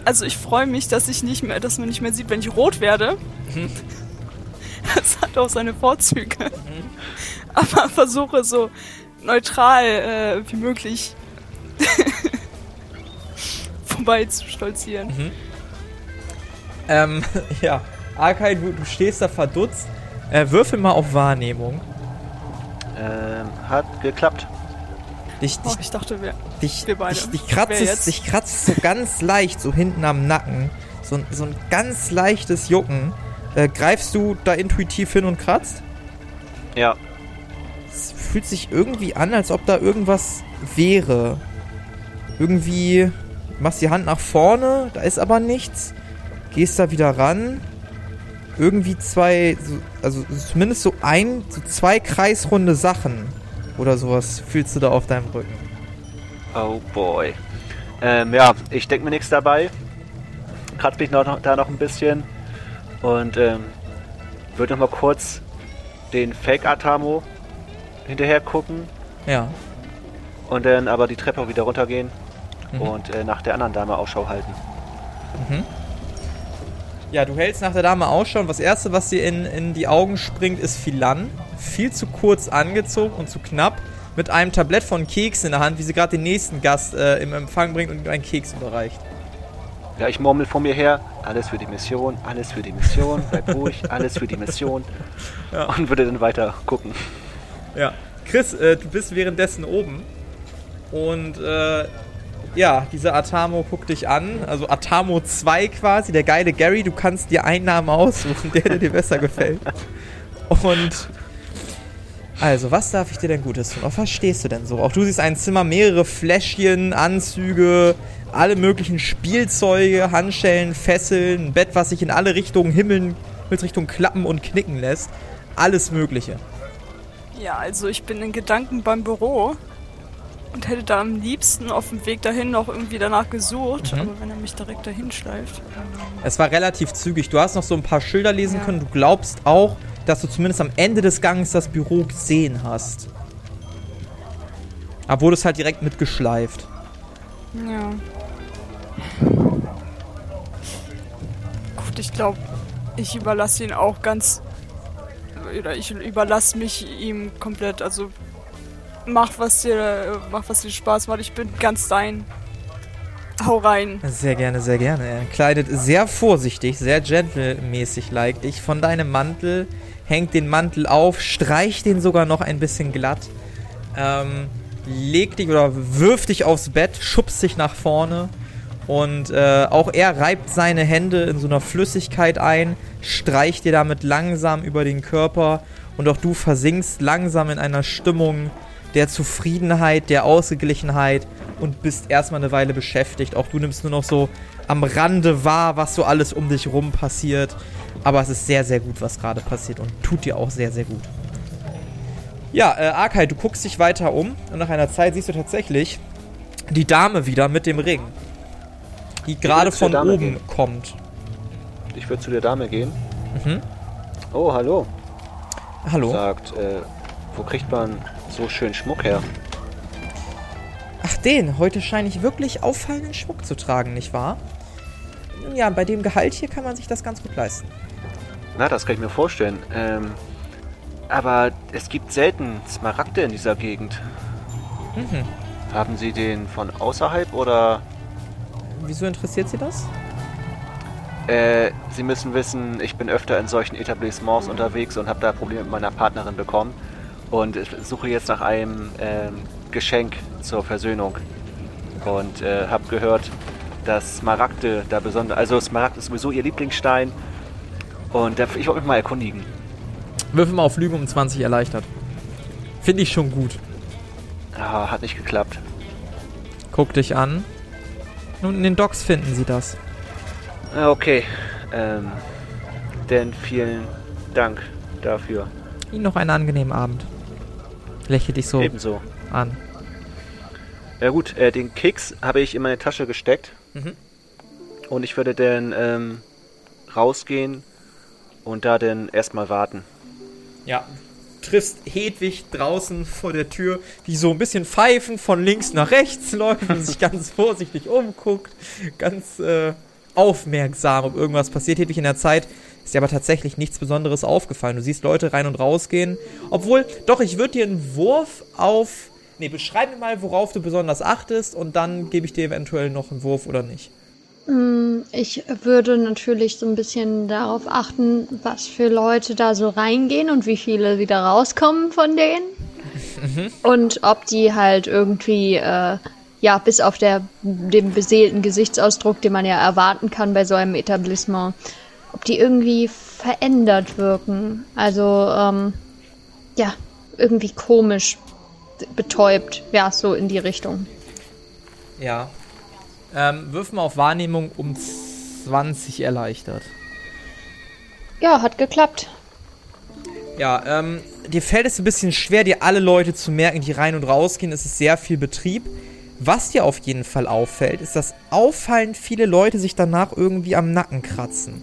Also ich freue mich, dass ich nicht mehr, dass man nicht mehr sieht, wenn ich rot werde. Das hat auch seine Vorzüge. Aber versuche so neutral äh, wie möglich vorbei zu stolzieren. Ähm, ja. Arkai, du, du stehst da verdutzt. Äh, würfel mal auf Wahrnehmung. Ähm, hat geklappt. Dich, Oh, dich, ich dachte, wir. dich, wir beide. dich, dich, kratzt, es, jetzt? dich kratzt so ganz leicht, so hinten am Nacken. So, ein- so ein ganz leichtes Jucken. Äh, greifst du da intuitiv hin und kratzt? Ja. Es fühlt sich irgendwie an, als ob da irgendwas wäre. Irgendwie machst die Hand nach vorne, da ist aber nichts. Gehst da wieder ran. Irgendwie zwei, so, also zumindest so ein, so zwei kreisrunde Sachen oder sowas fühlst du da auf deinem Rücken. Oh boy. Ähm, ja, ich denke mir nichts dabei. Kratz mich noch, da noch ein bisschen. Und ähm, würde noch mal kurz den Fake Atamo hinterher gucken. Ja. Und dann aber die Treppe auch wieder runtergehen. Mhm. Und äh, nach der anderen Dame Ausschau halten. Ja, du hältst nach der Dame Ausschau und das erste, was dir in, in die Augen springt, ist Philan. Viel zu kurz angezogen und zu knapp. Mit einem Tablett von Keks in der Hand, wie sie gerade den nächsten Gast äh, im Empfang bringt und ihm einen Keks überreicht. Ja, ich murmel vor mir her, alles für die Mission, alles für die Mission, bleib ruhig, alles für die Mission. Ja. Und würde dann weiter gucken. Ja. Chris, äh, du bist währenddessen oben. Und äh, ja, dieser Atamo guckt dich an. Also Atamo 2 quasi, der geile Gary. Du kannst dir einen Namen aussuchen, der, der dir besser gefällt. Und also, was darf ich dir denn Gutes tun? Auf was stehst du denn so? Auch du siehst ein Zimmer, mehrere Fläschchen, Anzüge, alle möglichen Spielzeuge, Handschellen, Fesseln, ein Bett, was sich in alle Richtungen himmeln, Himmelsrichtungen klappen und knicken lässt. Alles Mögliche. Ja, also ich bin in Gedanken beim Büro und hätte da am liebsten auf dem Weg dahin noch irgendwie danach gesucht. Mhm. Aber wenn er mich direkt dahin schleift. Es war relativ zügig. Du hast noch so ein paar Schilder lesen Ja. können. Du glaubst auch, dass du zumindest am Ende des Gangs das Büro gesehen hast. Aber wurde es halt direkt mitgeschleift. Ja. Gut, ich glaube, ich überlasse ihn auch ganz. Oder ich überlasse mich ihm komplett. Also mach was dir, mach was dir Spaß macht. Ich bin ganz dein. Hau rein. Sehr gerne, sehr gerne. Er kleidet sehr vorsichtig, sehr gentlemäßig like dich von deinem Mantel, hängt den Mantel auf, streicht den sogar noch ein bisschen glatt. Ähm, legt dich oder wirft dich aufs Bett, schubst dich nach vorne und äh, auch er reibt seine Hände in so einer Flüssigkeit ein, streicht dir damit langsam über den Körper und auch du versinkst langsam in einer Stimmung der Zufriedenheit, der Ausgeglichenheit und bist erstmal eine Weile beschäftigt. Auch du nimmst nur noch so am Rande wahr, was so alles um dich rum passiert. Aber es ist sehr, sehr gut, was gerade passiert und tut dir auch sehr, sehr gut. Ja, äh, Arkai, du guckst dich weiter um und nach einer Zeit siehst du tatsächlich die Dame wieder mit dem Ring. Die gerade von oben gehen. kommt. Ich würde zu der Dame gehen. Mhm. Oh, hallo. Hallo. Sagt, äh, wo kriegt man so schön Schmuck her? Ach, den. Heute scheine ich wirklich auffallenden Schmuck zu tragen, nicht wahr? Nun Ja, bei dem Gehalt hier kann man sich das ganz gut leisten. Na, das kann ich mir vorstellen. Ähm, aber es gibt selten Smaragde in dieser Gegend. Mhm. Haben Sie den von außerhalb oder? Wieso interessiert Sie das? Äh, Sie müssen wissen, ich bin öfter in solchen Etablissements unterwegs und habe da Probleme mit meiner Partnerin bekommen. Und ich suche jetzt nach einem ähm, Geschenk zur Versöhnung. Und äh, habe gehört, dass Smaragde da besonders... Also Smaragd ist sowieso ihr Lieblingsstein. Und da, ich wollte mich mal erkundigen. Würfel mal auf Lügen um 20 erleichtert. Finde ich schon gut. Ah, hat nicht geklappt. Guck dich an. Nun, in den Docs finden Sie das. Ah, Okay. Ähm, denn vielen Dank dafür. Ihnen noch einen angenehmen Abend. Lächle dich so Ebenso. an. Ja gut, äh, den Keks habe ich in meine Tasche gesteckt. Mhm. Und ich würde dann ähm, rausgehen und da dann erstmal warten. Ja. Triffst Hedwig draußen vor der Tür, die so ein bisschen pfeifend von links nach rechts läuft und sich ganz vorsichtig umguckt. Ganz äh, aufmerksam, ob irgendwas passiert. Hedwig in der Zeit ist dir aber tatsächlich nichts Besonderes aufgefallen. Du siehst Leute rein und rausgehen. Obwohl, doch, ich würde dir einen Wurf auf. Nee, beschreib mir mal, worauf du besonders achtest und dann gebe ich dir eventuell noch einen Wurf oder nicht. Mm, Ich würde natürlich so ein bisschen darauf achten, was für Leute da so reingehen und wie viele wieder rauskommen von denen. Und ob die halt irgendwie, äh, ja, bis auf der, den beseelten Gesichtsausdruck, den man ja erwarten kann bei so einem Etablissement, ob die irgendwie verändert wirken. Also, ähm, ja, irgendwie komisch, betäubt, ja, so in die Richtung. Ja. Ähm, wirf mal auf Wahrnehmung um 20 erleichtert. Ja, hat geklappt. Ja, ähm, dir fällt es ein bisschen schwer, dir alle Leute zu merken, die rein und rausgehen. Es ist sehr viel Betrieb. Was dir auf jeden Fall auffällt, ist, dass auffallend viele Leute sich danach irgendwie am Nacken kratzen.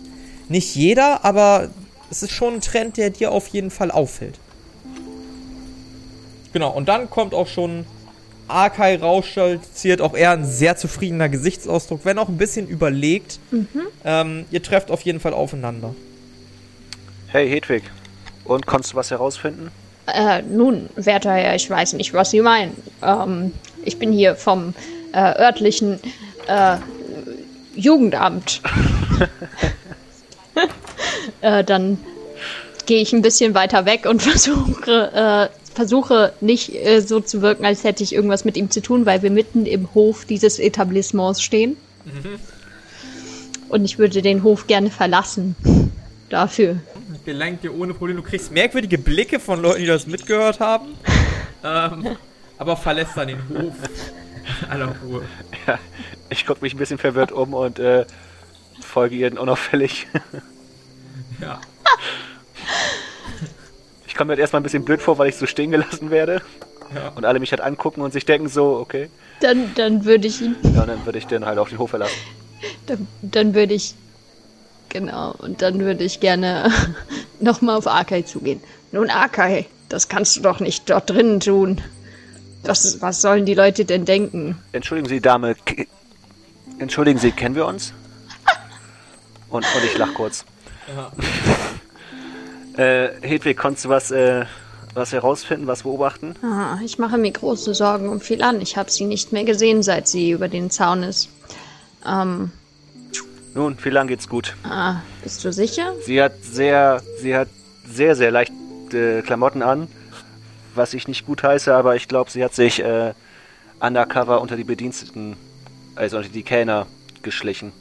Nicht jeder, aber es ist schon ein Trend, der dir auf jeden Fall auffällt. Genau, und dann kommt auch schon Arkai rausstolziert, auch er ein sehr zufriedener Gesichtsausdruck, wenn auch ein bisschen überlegt. Ähm, ihr trefft auf jeden Fall aufeinander. Hey Hedwig, und konntest du was herausfinden? Äh, nun, werter Herr, ich weiß nicht, was Sie meinen. Ähm, ich bin hier vom äh, örtlichen äh, Jugendamt. äh, dann gehe ich ein bisschen weiter weg und versuche, äh, versuche nicht äh, so zu wirken, als hätte ich irgendwas mit ihm zu tun, weil wir mitten im Hof dieses Etablissements stehen. Und ich würde den Hof gerne verlassen. Dafür. gelangt dir ohne Probleme. Du kriegst merkwürdige Blicke von Leuten, die das mitgehört haben. ähm, aber verlässt dann den Hof. Aller Ruhe. Ja, ich gucke mich ein bisschen verwirrt um und äh, folge ihr unauffällig. Ja. Ich komme mir halt erstmal ein bisschen blöd vor, weil ich so stehen gelassen werde. Ja. Und alle mich halt angucken und sich denken so, okay. Dann, dann würde ich ihn Ja, dann würde ich den halt auf den Hof verlassen. Dann, dann würde ich. Genau, und dann würde ich gerne nochmal auf Arkai zugehen. Nun, Arkai, das kannst du doch nicht dort drinnen tun. Was, was sollen die Leute denn denken? Entschuldigen Sie, Dame. Entschuldigen Sie, kennen wir uns? Und, und ich lach kurz. äh, Hedwig, konntest du was, äh, was herausfinden, was beobachten? Ah, ich mache mir große Sorgen um Philan. Ich habe sie nicht mehr gesehen, seit sie über den Zaun ist. Ähm, Nun, wie lang geht's gut? ah, bist du sicher? Sie hat sehr, sie hat sehr, sehr leichte Klamotten an, was ich nicht gut heiße, aber ich glaube, sie hat sich äh, undercover unter die Bediensteten, also unter die Kellner geschlichen.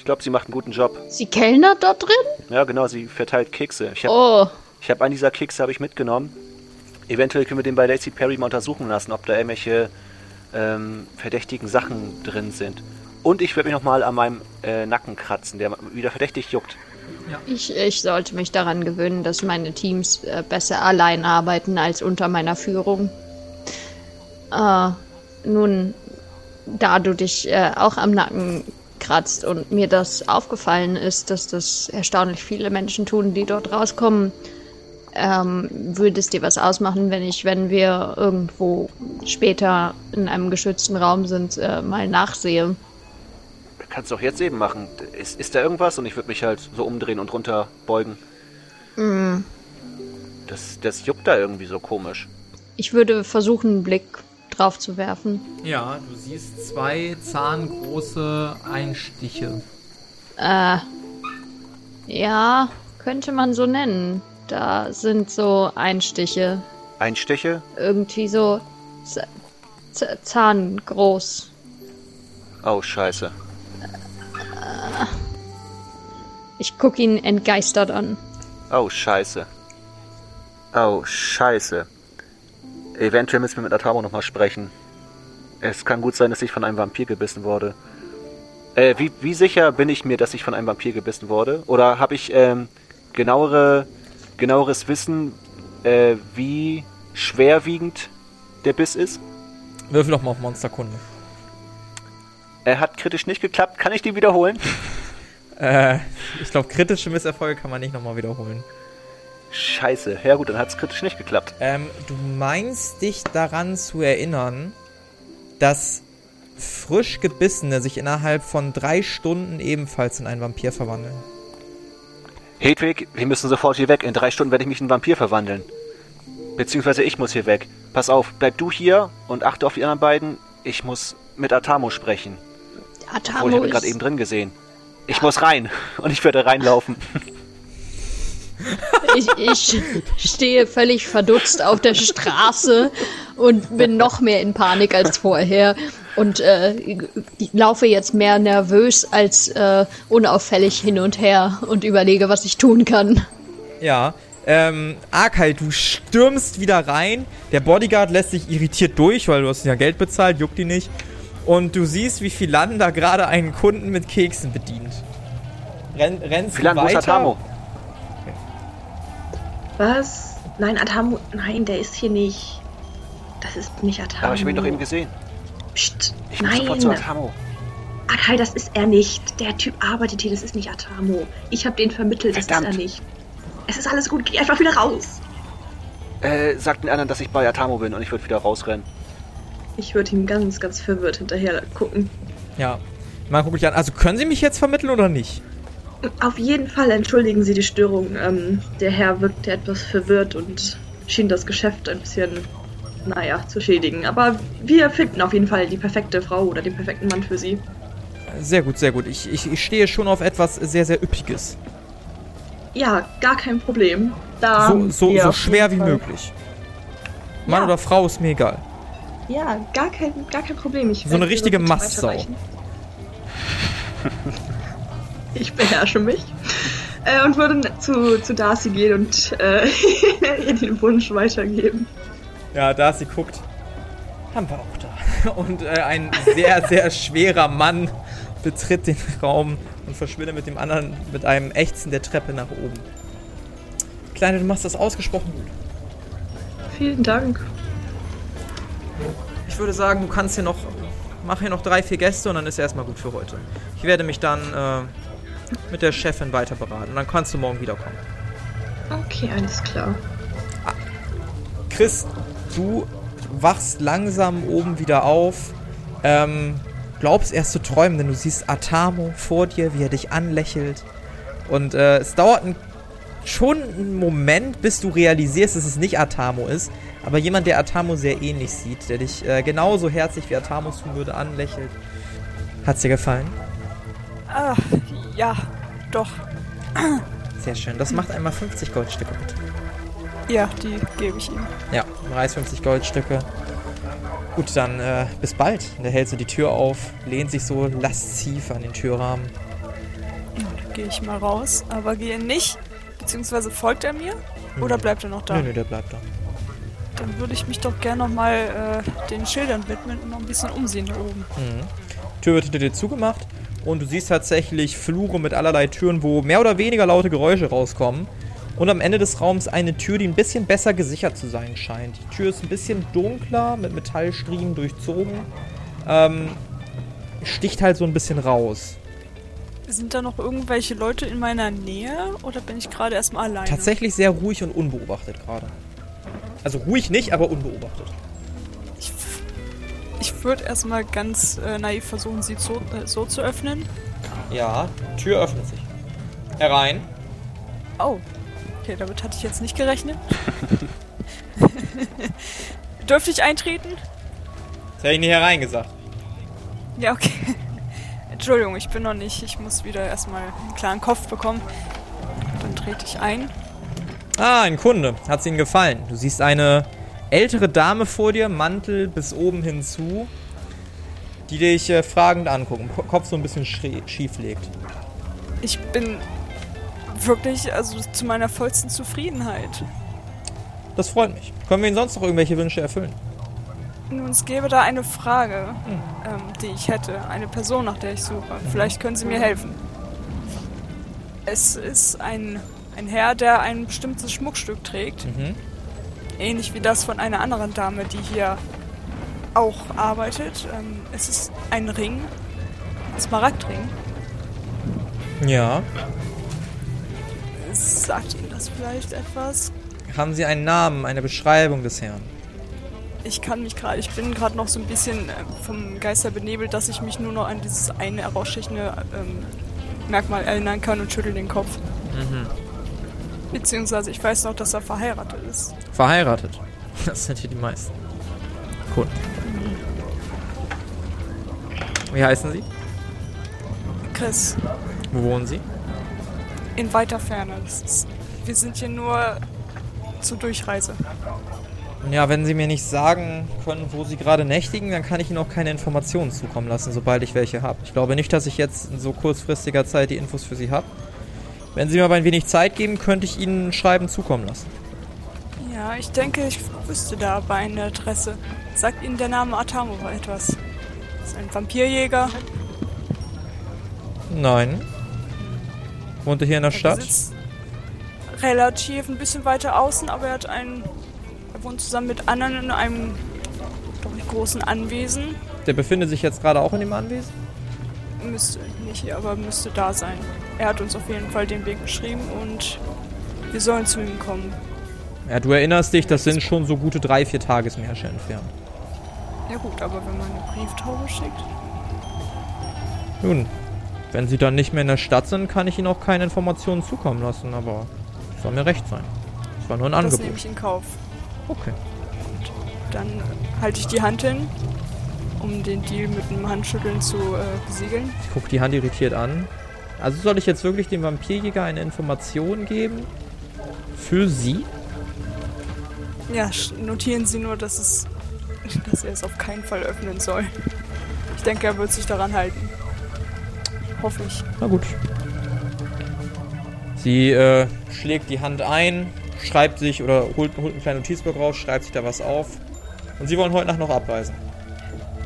Ich glaube, sie macht einen guten Job. Sie kellnert dort drin? Ja, genau, sie verteilt Kekse. Ich habe Oh, hab einen dieser Kekse habe ich mitgenommen. Eventuell können wir den bei Lacey Perry mal untersuchen lassen, ob da irgendwelche ähm, verdächtigen Sachen drin sind. Und ich werde mich nochmal an meinem äh, Nacken kratzen, der wieder verdächtig juckt. ich, ich sollte mich daran gewöhnen, dass meine Teams äh, besser allein arbeiten als unter meiner Führung. Äh, nun, da du dich äh, auch am Nacken kratzt und mir das aufgefallen ist, dass das erstaunlich viele Menschen tun, die dort rauskommen, ähm, würde es dir was ausmachen, wenn ich, wenn wir irgendwo später in einem geschützten Raum sind, äh, mal nachsehe? Kannst du auch jetzt eben machen. Ist, ist da irgendwas? Und ich würde mich halt so umdrehen und runterbeugen. Das, das juckt da irgendwie so komisch. Ich würde versuchen, einen Blick drauf zu werfen. Ja, du siehst zwei zahngroße Einstiche. Äh, ja, könnte man so nennen. Da sind so Einstiche. Einstiche? Irgendwie so Z Z zahngroß. Oh, scheiße. Ich guck ihn entgeistert an. Oh, scheiße. Oh, scheiße. Eventuell müssen wir mit Atamo nochmal sprechen. Es kann gut sein, dass ich von einem Vampir gebissen wurde. Äh, wie, wie sicher bin ich mir, dass ich von einem Vampir gebissen wurde? Oder habe ich ähm, genauere, genaueres Wissen, äh, wie schwerwiegend der Biss ist? Würfel doch mal auf Monsterkunde. Er hat kritisch nicht geklappt. Kann ich den wiederholen? Äh, ich glaube, kritische Misserfolge kann man nicht nochmal wiederholen. Scheiße. Ja gut, dann hat es kritisch nicht geklappt. Ähm, du meinst dich daran zu erinnern, dass frisch Gebissene sich innerhalb von drei Stunden ebenfalls in einen Vampir verwandeln. Hedwig, wir müssen sofort hier weg. In drei Stunden werde ich mich in einen Vampir verwandeln. Beziehungsweise ich muss hier weg. Pass auf, bleib du hier und achte auf die anderen beiden. Ich muss mit Atamo sprechen. Oh, ich Atamo habe ihn gerade eben drin gesehen. Ich muss rein. Und ich werde reinlaufen. ich, ich stehe völlig verdutzt auf der Straße und bin noch mehr in Panik als vorher und äh, ich laufe jetzt mehr nervös als äh, unauffällig hin und her und überlege, was ich tun kann. Ja, ähm, Arkay, du stürmst wieder rein. Der Bodyguard lässt sich irritiert durch, weil du hast ja Geld bezahlt, juckt die nicht. Und du siehst, wie Philander gerade einen Kunden mit Keksen bedient. Renn, rennst ist weiter? Was? Nein, Atamo. Nein, der ist hier nicht. Das ist nicht Atamo. Aber ich habe ihn doch eben gesehen. Psst. Ich muss sofort zu Nein. Atamo. Akai, das ist er nicht. Der Typ arbeitet hier, das ist nicht Atamo. Ich habe den vermittelt, das Verdammt. ist er nicht. Es ist alles gut, geh einfach wieder raus. Äh, sagt den anderen, dass ich bei Atamo bin und ich würde wieder rausrennen. Ich würde ihm ganz, ganz verwirrt hinterher gucken. Ja. Man guckt dich an. Also können sie mich jetzt vermitteln oder nicht? Auf jeden Fall entschuldigen Sie die Störung. Ähm, der Herr wirkte etwas verwirrt und schien das Geschäft ein bisschen, naja, zu schädigen. Aber wir finden auf jeden Fall die perfekte Frau oder den perfekten Mann für Sie. Sehr gut, sehr gut. Ich, ich, ich stehe schon auf etwas sehr, sehr Üppiges. Ja, gar kein Problem. Da So, so, so schwer wie Fall- möglich. Mann Ja. oder Frau ist mir egal. Ja, gar kein, gar kein Problem. Ich So eine richtige Mastsau. ich beherrsche mich. Äh, und würde zu, zu Darcy gehen und äh, ihr den Wunsch weitergeben. Ja, da sie guckt. Haben wir auch da. Und äh, ein sehr, sehr schwerer Mann betritt den Raum und verschwindet mit dem anderen mit einem Ächzen der Treppe nach oben. Kleine, du machst das ausgesprochen gut. Vielen Dank. Ich würde sagen, du kannst hier noch. Mach hier noch drei, vier Gäste und dann ist erstmal gut für heute. Ich werde mich dann äh, mit der Chefin weiter beraten. Und dann kannst du morgen wiederkommen. Okay, alles klar. Chris, du wachst langsam oben wieder auf. Ähm, glaubst erst zu träumen, denn du siehst Atamo vor dir, wie er dich anlächelt. Und äh, es dauert ein, schon einen Moment, bis du realisierst, dass es nicht Atamo ist. Aber jemand, der Atamo sehr ähnlich sieht, der dich äh, genauso herzlich wie Atamo tun würde, anlächelt. Hat's dir gefallen? Ah, ja, doch. Sehr schön. Das macht einmal 50 Goldstücke, bitte. Ja, die gebe ich ihm. Ja, Reis 50 Goldstücke. Gut, dann äh, bis bald. Der hält so die Tür auf, lehnt sich so lasziv an den Türrahmen. Dann gehe ich mal raus, aber gehe nicht. Beziehungsweise folgt er mir? Oder bleibt er noch da? Nö, nö, der bleibt da. Dann würde ich mich doch gerne nochmal äh, den Schildern widmen und noch ein bisschen umsehen hier oben. Mhm. Tür wird hinter dir zugemacht und du siehst tatsächlich Flure mit allerlei Türen, wo mehr oder weniger laute Geräusche rauskommen. Und am Ende des Raums eine Tür, die ein bisschen besser gesichert zu sein scheint. Die Tür ist ein bisschen dunkler, mit Metallstriemen durchzogen. Ähm, sticht halt so ein bisschen raus. Sind da noch irgendwelche Leute in meiner Nähe oder bin ich gerade erstmal alleine? Tatsächlich sehr ruhig und unbeobachtet gerade. Also ruhig nicht, aber unbeobachtet. Ich, würde erstmal ganz äh, naiv versuchen, sie so, äh, so zu öffnen. Ja, Tür öffnet sich. Herein. Oh, okay, damit hatte ich jetzt nicht gerechnet. Dürfte ich eintreten? Das hätte ich nicht hereingesagt. Ja, okay. Entschuldigung, ich bin noch nicht. Ich muss wieder erstmal einen klaren Kopf bekommen. Dann trete ich ein. Ah, ein Kunde. Hat's Ihnen gefallen? Du siehst eine ältere Dame vor dir, Mantel bis oben hinzu, die dich äh, fragend anguckt, den Kopf so ein bisschen schief legt. Ich bin wirklich, also zu meiner vollsten Zufriedenheit. Das freut mich. Können wir Ihnen sonst noch irgendwelche Wünsche erfüllen? Nun, es gäbe da eine Frage, ähm, die ich hätte. Eine Person, nach der ich suche. Vielleicht können Sie mir helfen. Es ist ein, ein Herr, der ein bestimmtes Schmuckstück trägt. Mhm. Ähnlich wie das von einer anderen Dame, die hier auch arbeitet. Ähm, es ist ein Ring. Ein Smaragdring. Ja. Sagt Ihnen das vielleicht etwas? Haben Sie einen Namen, eine Beschreibung des Herrn? Ich kann mich gerade, ich bin gerade noch so ein bisschen äh, vom Geister benebelt, dass ich mich nur noch an dieses eine herausstechende ähm, Merkmal erinnern kann und schüttel den Kopf. Mhm. Beziehungsweise ich weiß noch, dass er verheiratet ist. Verheiratet. Das sind hier die meisten. Cool. Wie heißen Sie? Chris, Wo wohnen Sie? in weiter Ferne. Ist, wir sind hier nur zur Durchreise. Ja, wenn Sie mir nicht sagen können, wo Sie gerade nächtigen, dann kann ich Ihnen auch keine Informationen zukommen lassen, sobald ich welche habe. Ich glaube nicht, dass ich jetzt in so kurzfristiger Zeit die Infos für Sie habe. Wenn Sie mir aber ein wenig Zeit geben, könnte ich Ihnen ein Schreiben zukommen lassen. Ja, ich denke, ich wüsste da aber eine Adresse. Sagt Ihnen der Name Atamova etwas? Ist ein Vampirjäger. Nein. Wohnt er hier in der Er Stadt? relativ ein bisschen weiter außen, aber er hat einen. Er wohnt zusammen mit anderen in einem doch nicht großen Anwesen. Der befindet sich jetzt gerade auch in dem Anwesen? Müsste nicht hier, aber müsste da sein. Er hat uns auf jeden Fall den Weg beschrieben und wir sollen zu ihm kommen. Ja, du erinnerst dich, das sind schon so gute drei, vier Tagesmärsche entfernt. Ja gut, aber wenn man eine Brieftaube schickt. Nun, wenn Sie dann nicht mehr in der Stadt sind, kann ich Ihnen auch keine Informationen zukommen lassen, aber soll mir recht sein. Das war nur ein Das Angebot. nehme ich in Kauf. Okay. Dann halte ich die Hand hin, um den Deal mit dem Handschütteln zu äh, besiegeln. Ich gucke die Hand irritiert an. Also soll ich jetzt wirklich dem Vampirjäger eine Information geben? Für Sie? Ja, notieren Sie nur, dass es, dass er es auf keinen Fall öffnen soll. Ich denke, er wird sich daran halten. Hoffe ich. Na gut. Sie äh, schlägt die Hand ein, schreibt sich oder holt, holt einen kleinen Notizblock raus, schreibt sich da was auf. Und Sie wollen heute Nacht noch abreisen.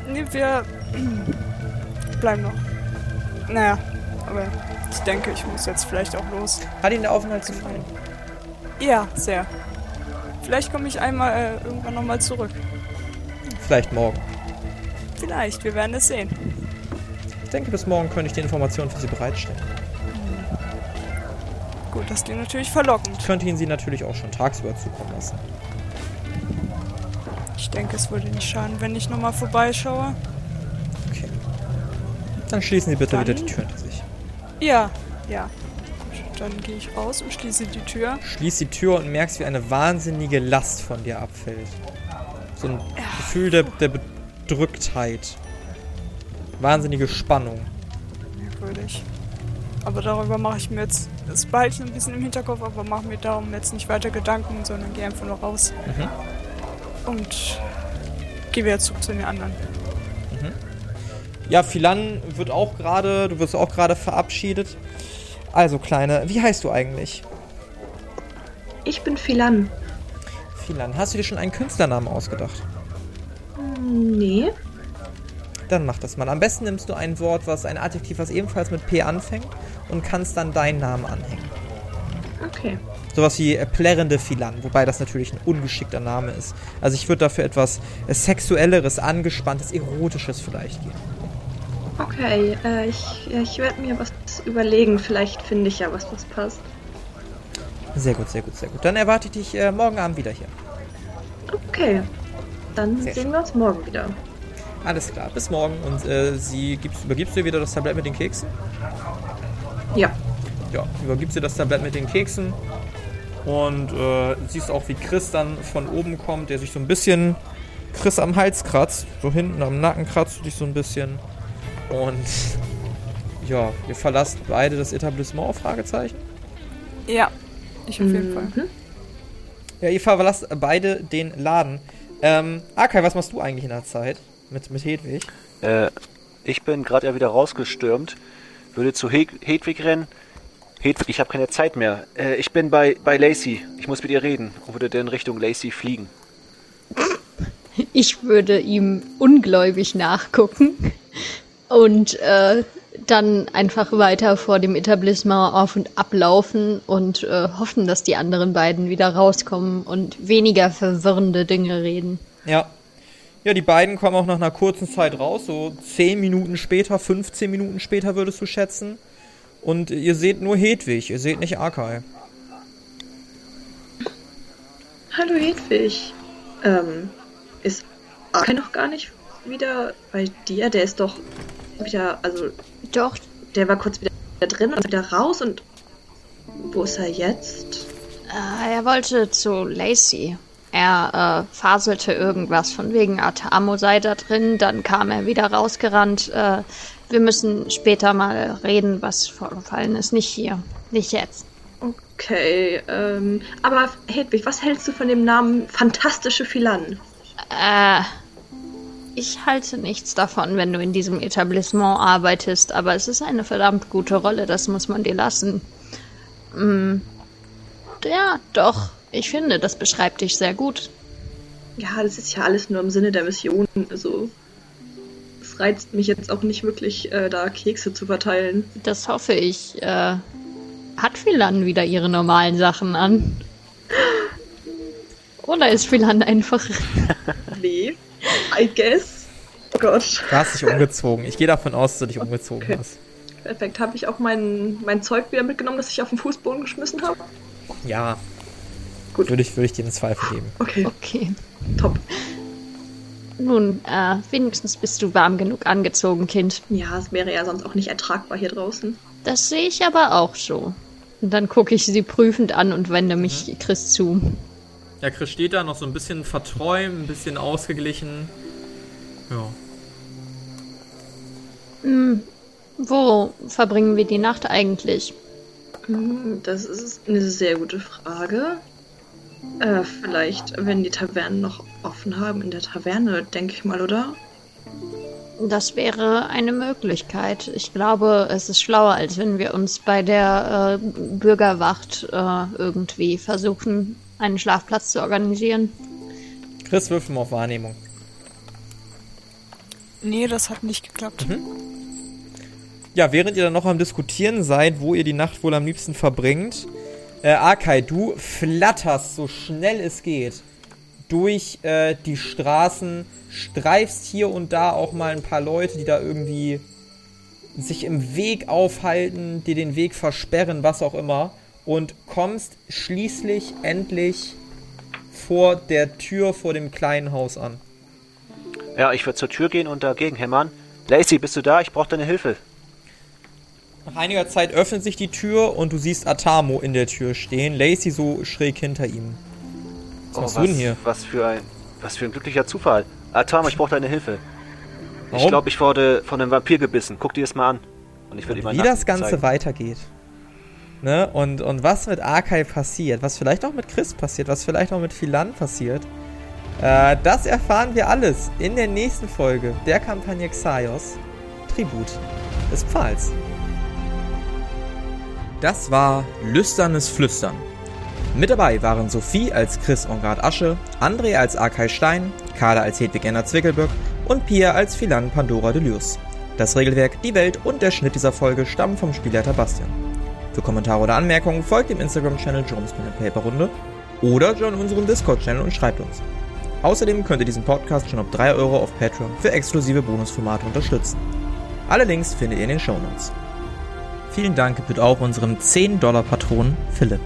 Nee, wir bleiben noch. Naja, aber ich denke, ich muss jetzt vielleicht auch los. Hat Ihnen der Aufenthalt gefallen? Ja, sehr. Vielleicht komme ich einmal äh, irgendwann nochmal zurück. Vielleicht morgen. Vielleicht, wir werden es sehen. Ich denke, bis morgen könnte ich die Informationen für Sie bereitstellen. Gut, das klingt natürlich verlockend. Ich könnte Ihnen sie natürlich auch schon tagsüber zukommen lassen. Ich denke, es würde nicht schaden, wenn ich nochmal vorbeischaue. Okay. Dann schließen Sie bitte Dann- wieder die Tür hinter sich. Ja, ja. Dann gehe ich raus und schließe die Tür. Schließ die Tür und merkst, wie eine wahnsinnige Last von dir abfällt. So ein Gefühl der, der Bedrücktheit. Wahnsinnige Spannung. Merkwürdig. Aber darüber mache ich mir jetzt, das behalte ich ein bisschen im Hinterkopf, aber mache mir darum jetzt nicht weiter Gedanken, sondern gehe einfach nur raus. Mhm. Und gehe wieder zurück zu den anderen. Ja, Philan wird auch gerade, du wirst auch gerade verabschiedet. Also, Kleine, wie heißt du eigentlich? Ich bin Philan. Philan, hast du dir schon einen Künstlernamen ausgedacht? Hm, Nee. Dann mach das mal. Am besten nimmst du ein Wort, was ein Adjektiv, was ebenfalls mit P anfängt und kannst dann deinen Namen anhängen. Okay. Sowas wie äh, plärrende Philan, wobei das natürlich ein ungeschickter Name ist. Also ich würde dafür etwas äh, sexuelleres, angespanntes, erotisches vielleicht geben. Okay, äh, ich, ich werde mir was überlegen. Vielleicht finde ich ja was, was passt. Sehr gut, sehr gut, sehr gut. Dann erwarte ich dich äh, morgen Abend wieder hier. Okay. Dann Sehr sehen schön. wir uns morgen wieder. Alles klar, bis morgen. Und äh, sie gibst, übergibst du ihr wieder das Tablett mit den Keksen? Ja. Ja, übergibst ihr das Tablett mit den Keksen. Und äh, siehst auch, wie Chris dann von oben kommt, der sich so ein bisschen Chris am Hals kratzt. So hinten am Nacken kratzt du dich so ein bisschen. Und ja, ihr verlasst beide das Etablissement, Fragezeichen. Ja, ich auf jeden Fall. Mhm. Ja, ihr verlasst beide den Laden. Ähm, Akai, was machst du eigentlich in der Zeit? Mit, mit Hedwig? Äh, ich bin gerade ja wieder rausgestürmt, würde zu He Hedwig rennen. Hedwig, ich habe keine Zeit mehr. Äh, ich bin bei, bei Lacey. Ich muss mit ihr reden. Und würde dann Richtung Lacey fliegen. Ich würde ihm ungläubig nachgucken und äh, dann einfach weiter vor dem Etablissement auf und ablaufen und äh, hoffen, dass die anderen beiden wieder rauskommen und weniger verwirrende Dinge reden. Ja. Ja, die beiden kommen auch nach einer kurzen Zeit raus, so 10 Minuten später, 15 Minuten später würdest du schätzen. Und ihr seht nur Hedwig, ihr seht nicht Akai. Hallo Hedwig. Ähm, ist Arke noch gar nicht wieder bei dir? Der ist doch wieder, also Doch, der war kurz wieder drin und wieder raus und wo ist er jetzt? äh, er wollte zu Lacey. Er äh, faselte irgendwas von wegen Atamo sei da drin, dann kam er wieder rausgerannt. Äh, wir müssen später mal reden, was vorgefallen ist. Nicht hier, nicht jetzt. Okay, ähm, aber Hedwig, was hältst du von dem Namen Fantastische Philan? Äh, ich halte nichts davon, wenn du in diesem Etablissement arbeitest, aber es ist eine verdammt gute Rolle, das muss man dir lassen. Mm, ja, doch, ich finde, das beschreibt dich sehr gut. Ja, das ist ja alles nur im Sinne der Mission. Also, es reizt mich jetzt auch nicht wirklich, äh, da Kekse zu verteilen. Das hoffe ich. Äh, hat Philan wieder ihre normalen Sachen an? Oder ist Philan einfach. Nee, I guess. Oh Gott. Du hast dich umgezogen. Ich gehe davon aus, dass du dich umgezogen Okay. hast. Perfekt. Habe ich auch mein, mein Zeug wieder mitgenommen, das ich auf den Fußboden geschmissen habe? Ja. Gut. Würde ich, würde ich dir einen Zweifel geben. Okay, Okay. top. Nun, äh, wenigstens bist du warm genug angezogen, Kind. Ja, es wäre ja sonst auch nicht ertragbar hier draußen. Das sehe ich aber auch so. Und dann gucke ich sie prüfend an und wende mich Chris zu. Ja, Chris steht da noch so ein bisschen verträumt, ein bisschen ausgeglichen. Ja. Hm, wo verbringen wir die Nacht eigentlich? Hm, Das ist eine sehr gute Frage. Äh, vielleicht, wenn die Tavernen noch offen haben, in der Taverne, denke ich mal, oder? Das wäre eine Möglichkeit. Ich glaube, es ist schlauer, als wenn wir uns bei der äh, Bürgerwacht äh, irgendwie versuchen, einen Schlafplatz zu organisieren. Chris wirft mal auf Wahrnehmung. Nee, das hat nicht geklappt. Ja, während ihr dann noch am Diskutieren seid, wo ihr die Nacht wohl am liebsten verbringt, äh, Akai, du flatterst so schnell es geht durch äh, die Straßen, streifst hier und da auch mal ein paar Leute, die da irgendwie sich im Weg aufhalten, dir den Weg versperren, was auch immer, und kommst schließlich endlich vor der Tür vor dem kleinen Haus an. Ja, ich würde zur Tür gehen und dagegen hämmern. Lacey, bist du da? Ich brauche deine Hilfe. Nach einiger Zeit öffnet sich die Tür und du siehst Atamo in der Tür stehen, Lacey so schräg hinter ihm. Was machst du denn hier? Was für ein, was für ein glücklicher Zufall. Atama, ich brauche deine Hilfe. Ich Warum? glaube, ich wurde von einem Vampir gebissen. Guck dir das mal an. Und ich würde ihm wie das Ganze zeigen. weitergeht. Ne? Und, und was mit Arkai passiert, was vielleicht auch mit Chris passiert, was vielleicht auch mit Philan passiert, äh, das erfahren wir alles in der nächsten Folge der Kampagne Xaios, Tribut des Pfahls. Das war Lüsternes Flüstern. Mit dabei waren Sophie als Chris Ongard Asche, André als Arkai Stein, Carla als Hedwig Enna Zwickelböck und Pia als Philan Pandora Delius. Das Regelwerk, die Welt und der Schnitt dieser Folge stammen vom Spielleiter Bastian. Für Kommentare oder Anmerkungen folgt dem Instagram-Channel Jones Pen Paper Runde oder join unseren Discord-Channel und schreibt uns. Außerdem könnt ihr diesen Podcast schon ab 3 Euro auf Patreon für exklusive Bonusformate unterstützen. Alle Links findet ihr in den Shownotes. Vielen Dank gebührt auch unserem 10-Dollar-Patron Philipp.